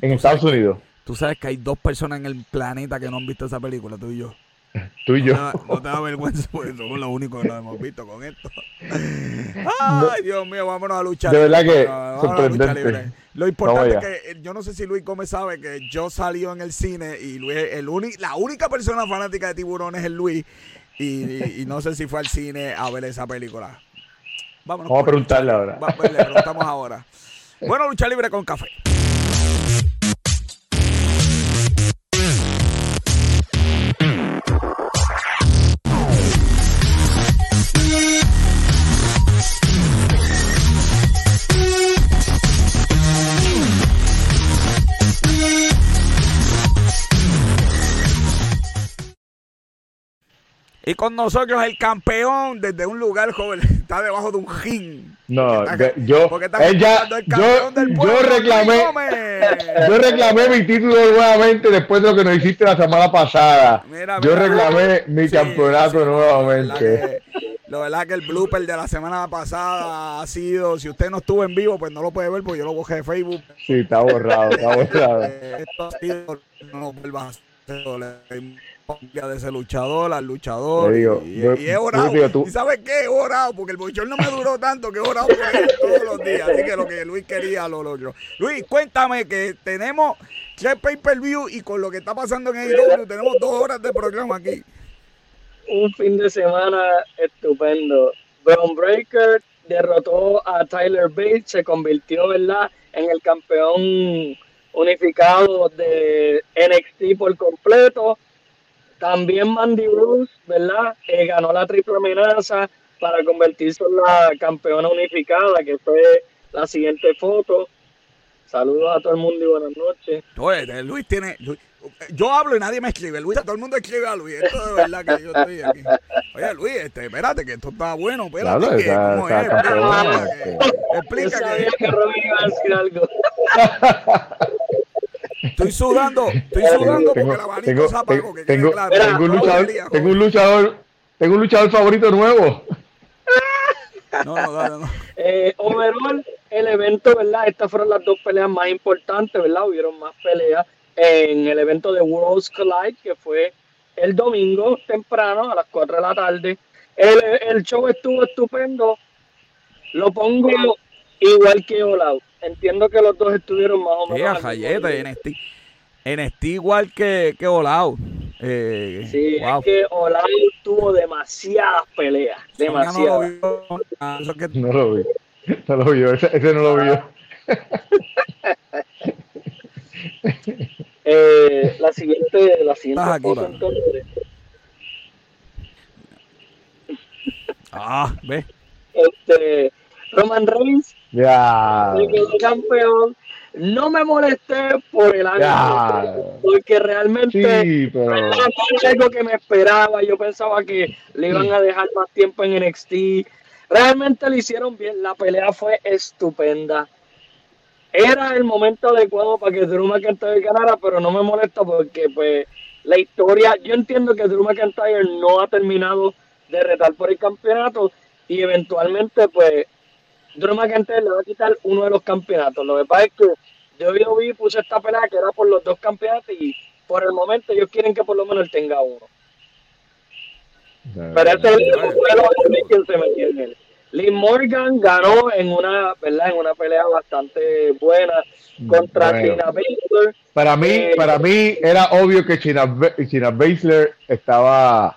B: en Estados Unidos.
A: Tú sabes que hay dos personas en el planeta que no han visto esa película, tú y yo.
B: Tú y yo.
A: No te, da, vergüenza porque somos los únicos que lo hemos visto con esto. Ay, Dios mío, vámonos a luchar.
B: De verdad que sorprendente.
A: Lo importante es que eh, yo no sé si Luis Gómez sabe que yo salió en el cine y Luis, el la única persona fanática de tiburones es Luis. Y, no sé si fue al cine a ver esa película.
B: Vámonos Vamos a preguntarle ahora.
A: Pues, le preguntamos ahora. Bueno, lucha libre con café. Y con nosotros el campeón desde un lugar joven, está debajo de un gin.
B: No, yo, ella, yo, yo reclamé, yo reclamé mi título nuevamente después de lo que nos hiciste la semana pasada. yo reclamé mi campeonato nuevamente.
A: La verdad que el blooper de la semana pasada ha sido, si usted no estuvo en vivo, pues no lo puede ver porque yo lo bajé de Facebook.
B: Sí, está borrado, está borrado.
A: Esto ha sido, no vuelvas a de ese luchador al luchador. y, he orado. ¿Y sabes qué? He orado porque el bochón no me duró tanto que he orado por él todos los días. Así que lo que Luis quería lo logró. Luis, cuéntame que tenemos tres pay-per-view y con lo que está pasando en AEW tenemos dos horas de programa aquí.
D: Un fin de semana estupendo. Brown Breaker derrotó a Tyler Bates, se convirtió ¿verdad? en el campeón unificado de NXT por completo también Mandy Rose, ¿verdad? Eh, ganó la triple amenaza para convertirse en la campeona unificada, que fue la siguiente foto. Saludos a todo el mundo y buenas noches.
A: Oye, Luis tiene. yo hablo y nadie me escribe. Luis, todo el mundo escribe a Luis. Esto de verdad que yo estoy aquí. Oye, Luis, este, espérate, que esto está bueno. Espérate, que, ¿cómo es? Explica que. que iba a decir algo. Estoy sudando, estoy sudando porque el abanico se apagó. Que
B: tengo, claro. tengo, un luchador, tengo un luchador, tengo un luchador favorito nuevo.
D: No, no, no, no. Eh, overall, el evento, ¿verdad? Estas fueron las dos peleas más importantes, ¿verdad? Hubieron más peleas en el evento de Worlds Collide, que fue el domingo temprano a las 4 de la tarde. El, el show estuvo estupendo. Lo pongo igual que All Out entiendo que los dos estuvieron más o menos.
A: Sí, en NXT. NXT igual que, que Volado.
D: Eh, sí, es que Olave tuvo demasiadas peleas. Demasiadas.
B: No lo vi. No lo vio. Ese, ese no lo vio.
D: eh, la siguiente, la siguiente cosa, entonces.
A: Ah, ve.
D: Este, Roman Reigns.
B: Ya.
D: campeón no me molesté por el año, porque realmente
B: sí, pero...
D: algo que me esperaba. Yo pensaba que le iban a dejar más tiempo en NXT. Realmente lo hicieron bien. La pelea fue estupenda. Era el momento adecuado para que Drew McIntyre ganara, pero no me molesta porque pues la historia, yo entiendo que Drew McIntyre no ha terminado de retar por el campeonato y eventualmente pues Drew McIntyre le va a quitar uno de los campeonatos. Lo que pasa es que yo, yo vi, puse esta pelea que era por los dos campeonatos y por el momento ellos quieren que por lo menos él tenga uno. Pero ese es el quien se metió en él. Lee Morgan ganó en una, ¿verdad? En una pelea bastante buena contra China Baszler.
B: Para mí, eh, para mí era obvio que China, China Baszler estaba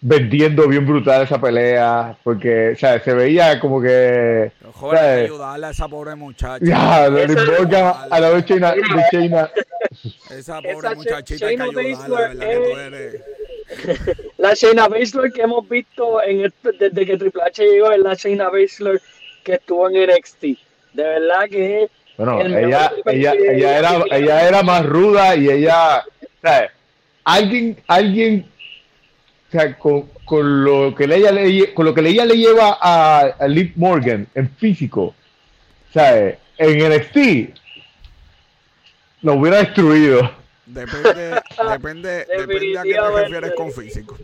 B: vendiendo bien brutal esa pelea, porque, o sea, se veía como que...
A: Joder, ayudarle a esa pobre muchacha.
B: Ya, a la vez China, de China.
A: Esa pobre muchachita hay que ayudarla, ¿verdad? Que tú eres...
D: La Shayna Baszler que hemos visto en desde que Triple H llegó es la Shayna Baszler que estuvo en NXT. De verdad que...
B: Bueno, ella, ella, ella, era, ella era más ruda y ella... ¿sabes? Alguien, alguien o sea, con, con, lo que ella le, con lo que ella le lleva a, a Liv Morgan en físico, ¿sabes? En NXT, lo hubiera destruido.
A: Depende, depende, depende a qué te refieres con físico.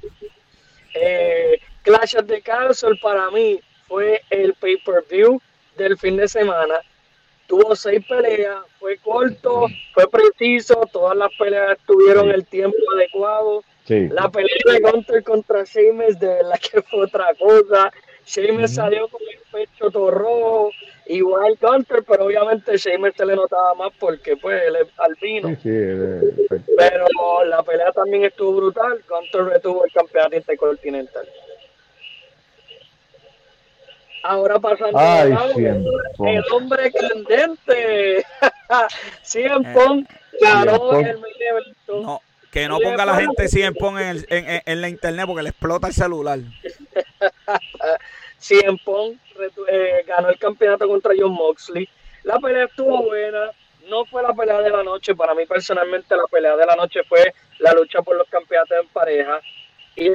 D: Eh, Clash of the Castle para mí fue el pay-per-view del fin de semana. Tuvo seis peleas, fue corto, fue preciso, todas las peleas tuvieron el tiempo adecuado la pelea de Gunter contra Sheamus, de verdad que fue otra cosa. Sheamus salió con el pecho todo rojo, igual Gunter, pero obviamente Sheamus se le notaba más porque pues él es albino. pero la pelea también estuvo brutal. Gunter retuvo el campeonato intercontinental. Ahora pasando
B: Ay,
D: el hombre candente. Cien Pong ganó el
A: No que no ponga la gente 100 pon en, en, en, la internet porque le explota el celular.
D: 100 Pong eh, ganó el campeonato contra John Moxley. La pelea estuvo buena. No fue la pelea de la noche. Para mí, personalmente, la pelea de la noche fue la lucha por los campeonatos en pareja. Y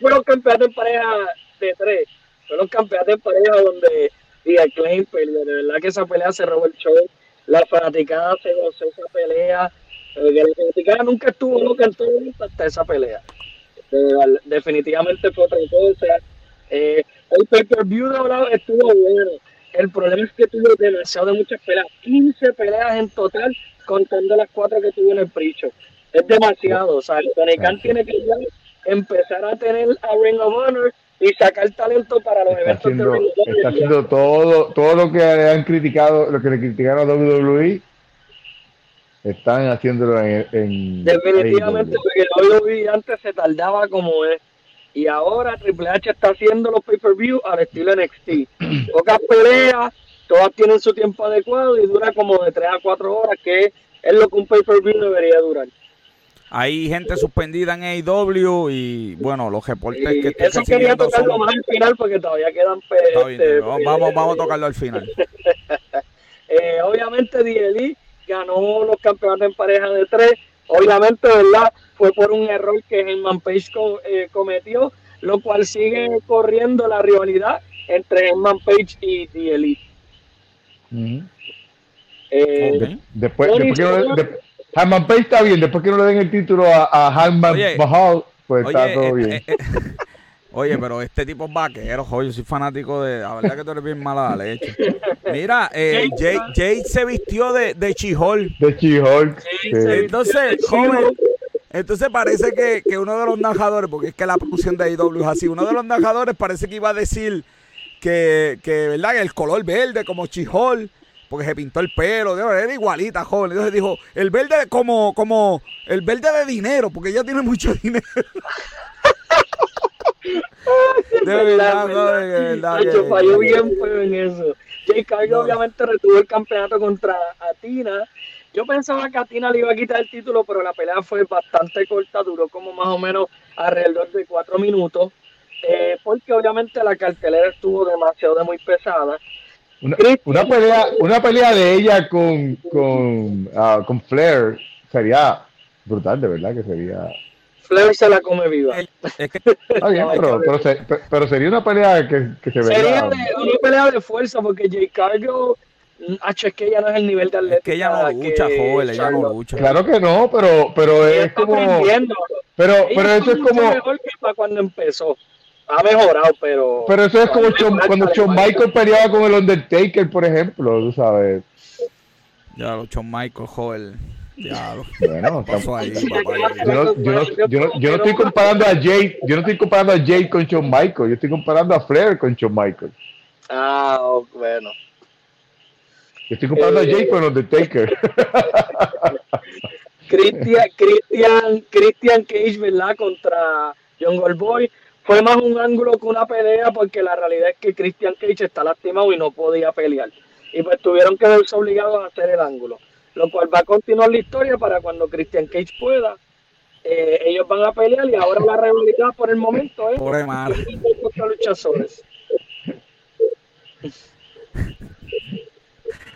D: fue los campeonatos en pareja de tres. Fue los campeonatos en pareja donde Dia Klein peleó. De verdad que esa pelea se robó el show. La fanaticada se gozó esa pelea que la nunca estuvo loca en todo hasta esa pelea. Eh, definitivamente fue otra cosa. Eh, el pay-per-view de estuvo bueno. El problema es que tuvo demasiado de muchas peleas. 15 peleas en total, contando las cuatro que tuvo en el pricho. Es demasiado. O sea, el Tony Khan tiene que empezar a tener a Ring of Honor y sacar talento para los eventos
B: haciendo, Está haciendo todo, todo lo que han criticado, lo que le criticaron a WWE están haciéndolo en,
D: definitivamente porque yo lo vi antes se tardaba como es. Y ahora Triple H está haciendo los pay-per-view al estilo NXT pocas peleas todas tienen su tiempo adecuado y dura como de 3 a 4 horas que es lo que un pay-per-view debería durar.
A: Hay gente suspendida en AEW y bueno, los reportes que
D: estoy Eso quería tocarlo más al final porque todavía quedan
A: este, vamos, vamos, a tocarlo al final.
D: eh, obviamente DLE ganó los campeonatos en pareja de tres. Obviamente, ¿verdad? Fue por un error que Herman Page eh, cometió, lo cual sigue corriendo la rivalidad entre Herman Page y The Elite.
B: Eh, después, después que no, Herman Page está bien, después que no le den el título a, a Herman Mahal, pues está todo eh, bien.
A: Oye, pero este tipo es vaquero, joder, yo soy fanático de... La verdad que tú eres bien mala la leche. Mira, eh, Jade, se vistió de, de Chihol.
B: De Chihol.
A: Entonces, joven, entonces parece que, que, uno de los narradores, porque es que la producción de IW es así, uno de los narradores parece que iba a decir que, que ¿verdad? El color verde como Chihol porque se pintó el pelo, era igualita, joven. Entonces dijo, el verde como, como, el verde de dinero, porque ella tiene mucho dinero.
D: De verdad, de verdad. De falló bien fue en eso. Jay Cargill obviamente retuvo el campeonato contra Atina. Yo pensaba que Atina le iba a quitar el título, pero la pelea fue bastante corta, duró como más o menos alrededor de cuatro minutos. Eh, porque obviamente la cartelera estuvo demasiado de muy pesada.
B: Una, pelea, una pelea de ella con, con, uh, con Flair sería brutal, de verdad que sería.
D: Flair se la come viva.
B: pero, sería una pelea que, que se vería.
D: Sería una pelea de fuerza, porque Jay Cargo H, es que ella no es el nivel de atleta. Es
A: que ella no lucha, joven, ella no lucha.
B: Claro que no, pero, pero es como. Pero, pero eso es como.
D: mejor que para cuando empezó ha mejorado, pero.
B: Pero eso es como cuando Shawn Michael peleaba con el Undertaker, por ejemplo, tú sabes.
A: Ya, lo Shawn Michael, joder.
B: Bueno, pasó ahí, papá. Yo no, yo, no, yo, no, yo no estoy comparando a Jay, yo no estoy comparando a Jay con Shawn Michael, yo estoy comparando a Flair con Shawn Michael.
D: Ah, oh, bueno.
B: Yo estoy comparando a Jay con Undertaker.
D: Christian, Christian, Christian Cage, ¿verdad? Contra John Goldboy fue más un ángulo que una pelea porque la realidad es que Christian Cage está lastimado y no podía pelear. Y pues tuvieron que verse obligados a hacer el ángulo. Lo cual va a continuar la historia para cuando Christian Cage pueda. Eh, ellos van a pelear y ahora la rivalidad por el momento es
A: por
D: luchadores.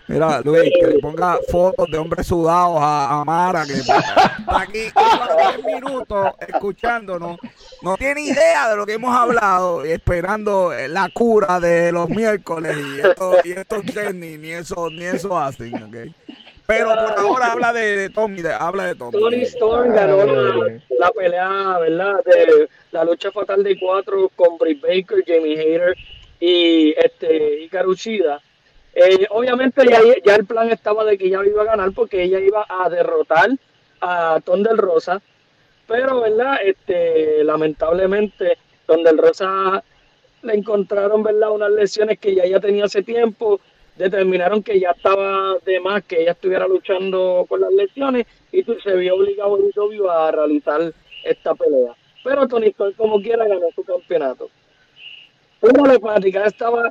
A: Mira, Luis, que le ponga fotos de hombres sudados a, Mara, que está aquí 10 minutos escuchándonos. No tiene idea de lo que hemos hablado y esperando la cura de los miércoles y esto, y estos ni, ni eso, ni eso hacen, ¿ok? Pero por ahora habla de, Tommy, habla de Tommy.
D: Tony Storm ganó la, pelea, ¿verdad? De la lucha fatal de cuatro con Britt Baker, Jamie Hayter y este y Caruchida eh, obviamente ya, el plan estaba de que ella iba a ganar porque ella iba a derrotar a Ton del Rosa, pero verdad, este, lamentablemente Ton del Rosa le encontraron verdad unas lesiones que ya ella tenía hace tiempo, determinaron que ya estaba de más que ella estuviera luchando con las lesiones y se vio obligado a realizar esta pelea. Pero Tony Storm como quiera ganó su campeonato. Una la estaba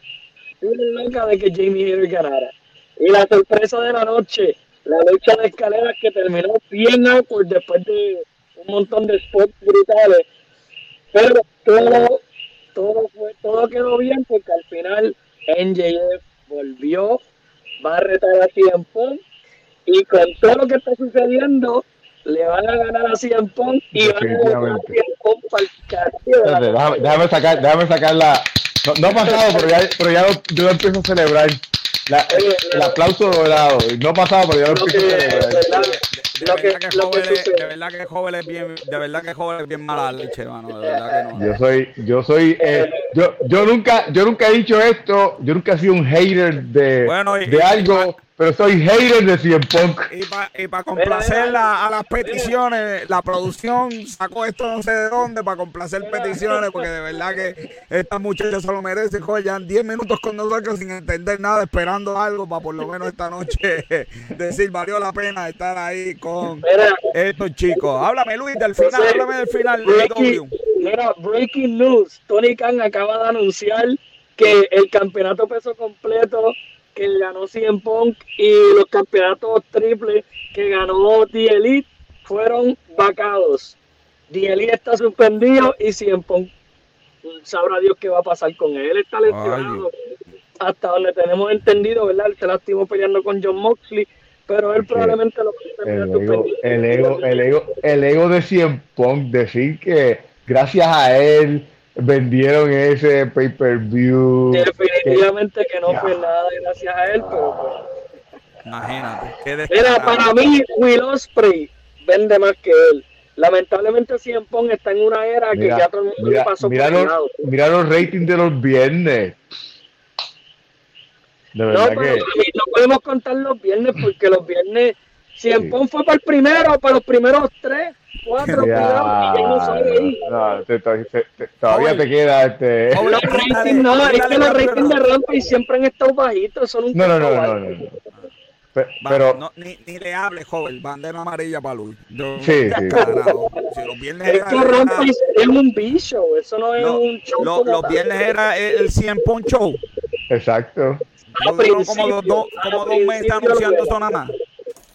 D: loca de que Jamie Hayter ganara. Y la sorpresa de la noche, la lucha de escaleras que terminó bien por después de un montón de spots brutales. Pero todo, todo, fue, todo quedó bien porque al final NJF volvió, va a retar a CM Punk y con todo lo que está sucediendo le van a ganar a CM Punk y van a ganar a CM Punk
B: para el déjame, déjame, sacar, déjame sacar la, no, no ha pasado, pero ya, pero ya yo empiezo a celebrar. La, el aplauso dorado. No ha pasado, pero ya lo empiezo a celebrar.
A: De, verdad que, joven es, de verdad que joven es bien, de verdad que joven es bien mala leche, hermano, de verdad que no.
B: Yo soy, yo soy, eh, yo, yo nunca, yo nunca he dicho esto, yo nunca he sido un hater de, bueno, y, de algo, pero soy hater de Cien Punk.
A: Y para complacer a las peticiones, la producción sacó esto no sé de dónde para complacer peticiones, porque de verdad que esta muchacha se lo merece. Joder, ya 10 minutos con nosotros sin entender nada, esperando algo para por lo menos esta noche decir valió la pena estar ahí con estos chicos. Háblame, Luis, del final, háblame del final.
D: Breaking, mira, breaking news. Tony Khan acaba de anunciar que el campeonato peso completo que ganó Cien Punk y los campeonatos triples que ganó The Elite fueron vacados. The Elite está suspendido y Cien Punk sabrá Dios qué va a pasar con él. Él está lesionado hasta donde tenemos entendido, ¿verdad? Él se lastimó peleando con John Moxley, pero él probablemente lo
B: el ego, el ego, el ego, el ego de Cien Punk, decir que gracias a él vendieron ese pay-per-view.
D: Definitivamente que, no fue nada gracias a él, pero pues.
A: Imagínate.
D: Mira, para mí, Will Osprey vende más que él. Lamentablemente, Cien Pong está en una era que ya todo el mundo
B: mira,
D: pasó
B: mira por los, mira los ratings de los viernes.
D: De verdad no, que... no podemos contar los viernes porque los viernes Cien sí. fue para el primero, para los primeros tres cuatro ya, y ya no sale ahí. No, te, te,
B: te, todavía te queda este.
D: Los ratings no, es que los ratings de Rampage siempre han estado bajitos. Son un
B: no, no, no, no, no, pero,
A: ni, ni, le hable, joven, bandera amarilla para Luis.
B: sí,
D: Si los viernes era, es un bicho, eso no es un show.
A: los viernes era el 100 Show.
B: Exacto.
A: como dos, como dos meses anunciando eso nada más.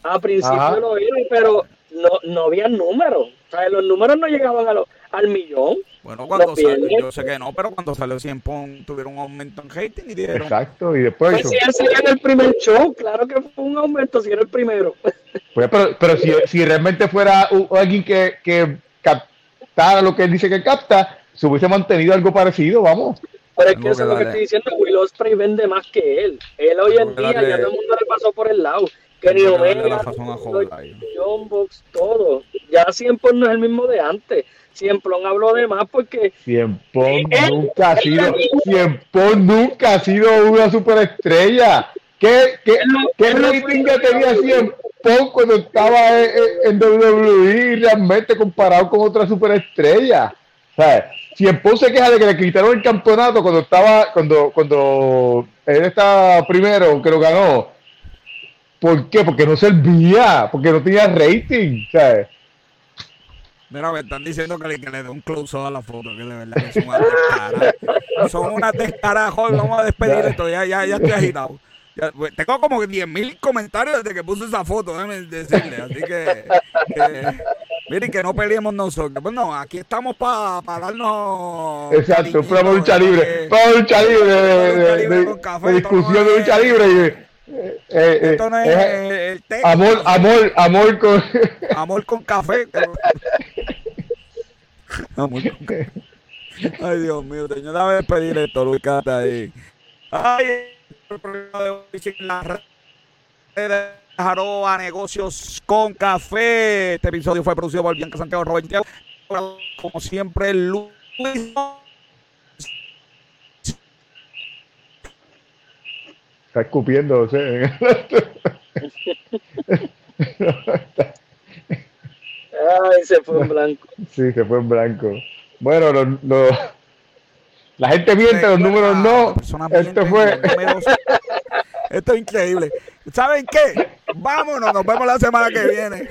D: A principio lo vi, pero no, no había números. O sea, los números no llegaban a al millón.
A: Bueno, cuando salió, yo sé que no, pero cuando salió 100 Pong tuvieron un aumento en rating y dieron.
B: Exacto, y después.
D: Pues si él salía en el primer show, claro que fue un aumento si era el primero.
B: Pues, pero, pero si, si realmente fuera alguien que, que captara lo que él dice que capta, se hubiese mantenido algo parecido, vamos.
D: Pero es que eso es lo que estoy diciendo, Will Osprey vende más que él. Él hoy en día ya todo el mundo le pasó por el lado. Kenny Omega, John Box, todo. Ya siempre no es el mismo de antes. Siempre habló de más porque
B: Siempre nunca ha sido Siempre nunca ha sido una superestrella. ¿Qué, qué, qué rating que tenía Siempre cuando estaba en, WWE realmente comparado con otra superestrella? O sea, Siempre se queja de que le quitaron el campeonato cuando estaba, cuando, cuando él estaba primero, que lo ganó ¿Por qué? Porque no servía, porque no tenía rating. ¿sabes?
A: Mira, me están diciendo que le, que le dé un close a la foto, que de verdad que son unas descaradas. Son unas descaradas, vamos a despedir esto, ya, ya, ya estoy agitado. Pues, tengo como 10.000 comentarios desde que puse esa foto, déjame decirle. Así que, miren, que no peleemos nosotros. Pues no, aquí estamos para darnos.
B: Exacto, para lucha libre. Para lucha libre, de, de, discusión de lucha libre. Y,
A: eh, eh, Esto no es, el
B: té. Amor, amor, amor con.
A: Amor con café. amor con café. Ay, Dios mío, señor, dame despedir esto, Luis Cata ahí. Ay, el programa de hoy en la red Jaroa Negocios con Café. Este episodio fue producido por Bianca Santiago Robert Como siempre, Luis
B: Está escupiendo,
D: Ay, se fue en blanco.
B: Sí, se fue en blanco. Bueno, lo, lo, la gente miente, los números no. Esto fue.
A: Esto es increíble. ¿Saben qué? Vámonos, nos vemos la semana que viene.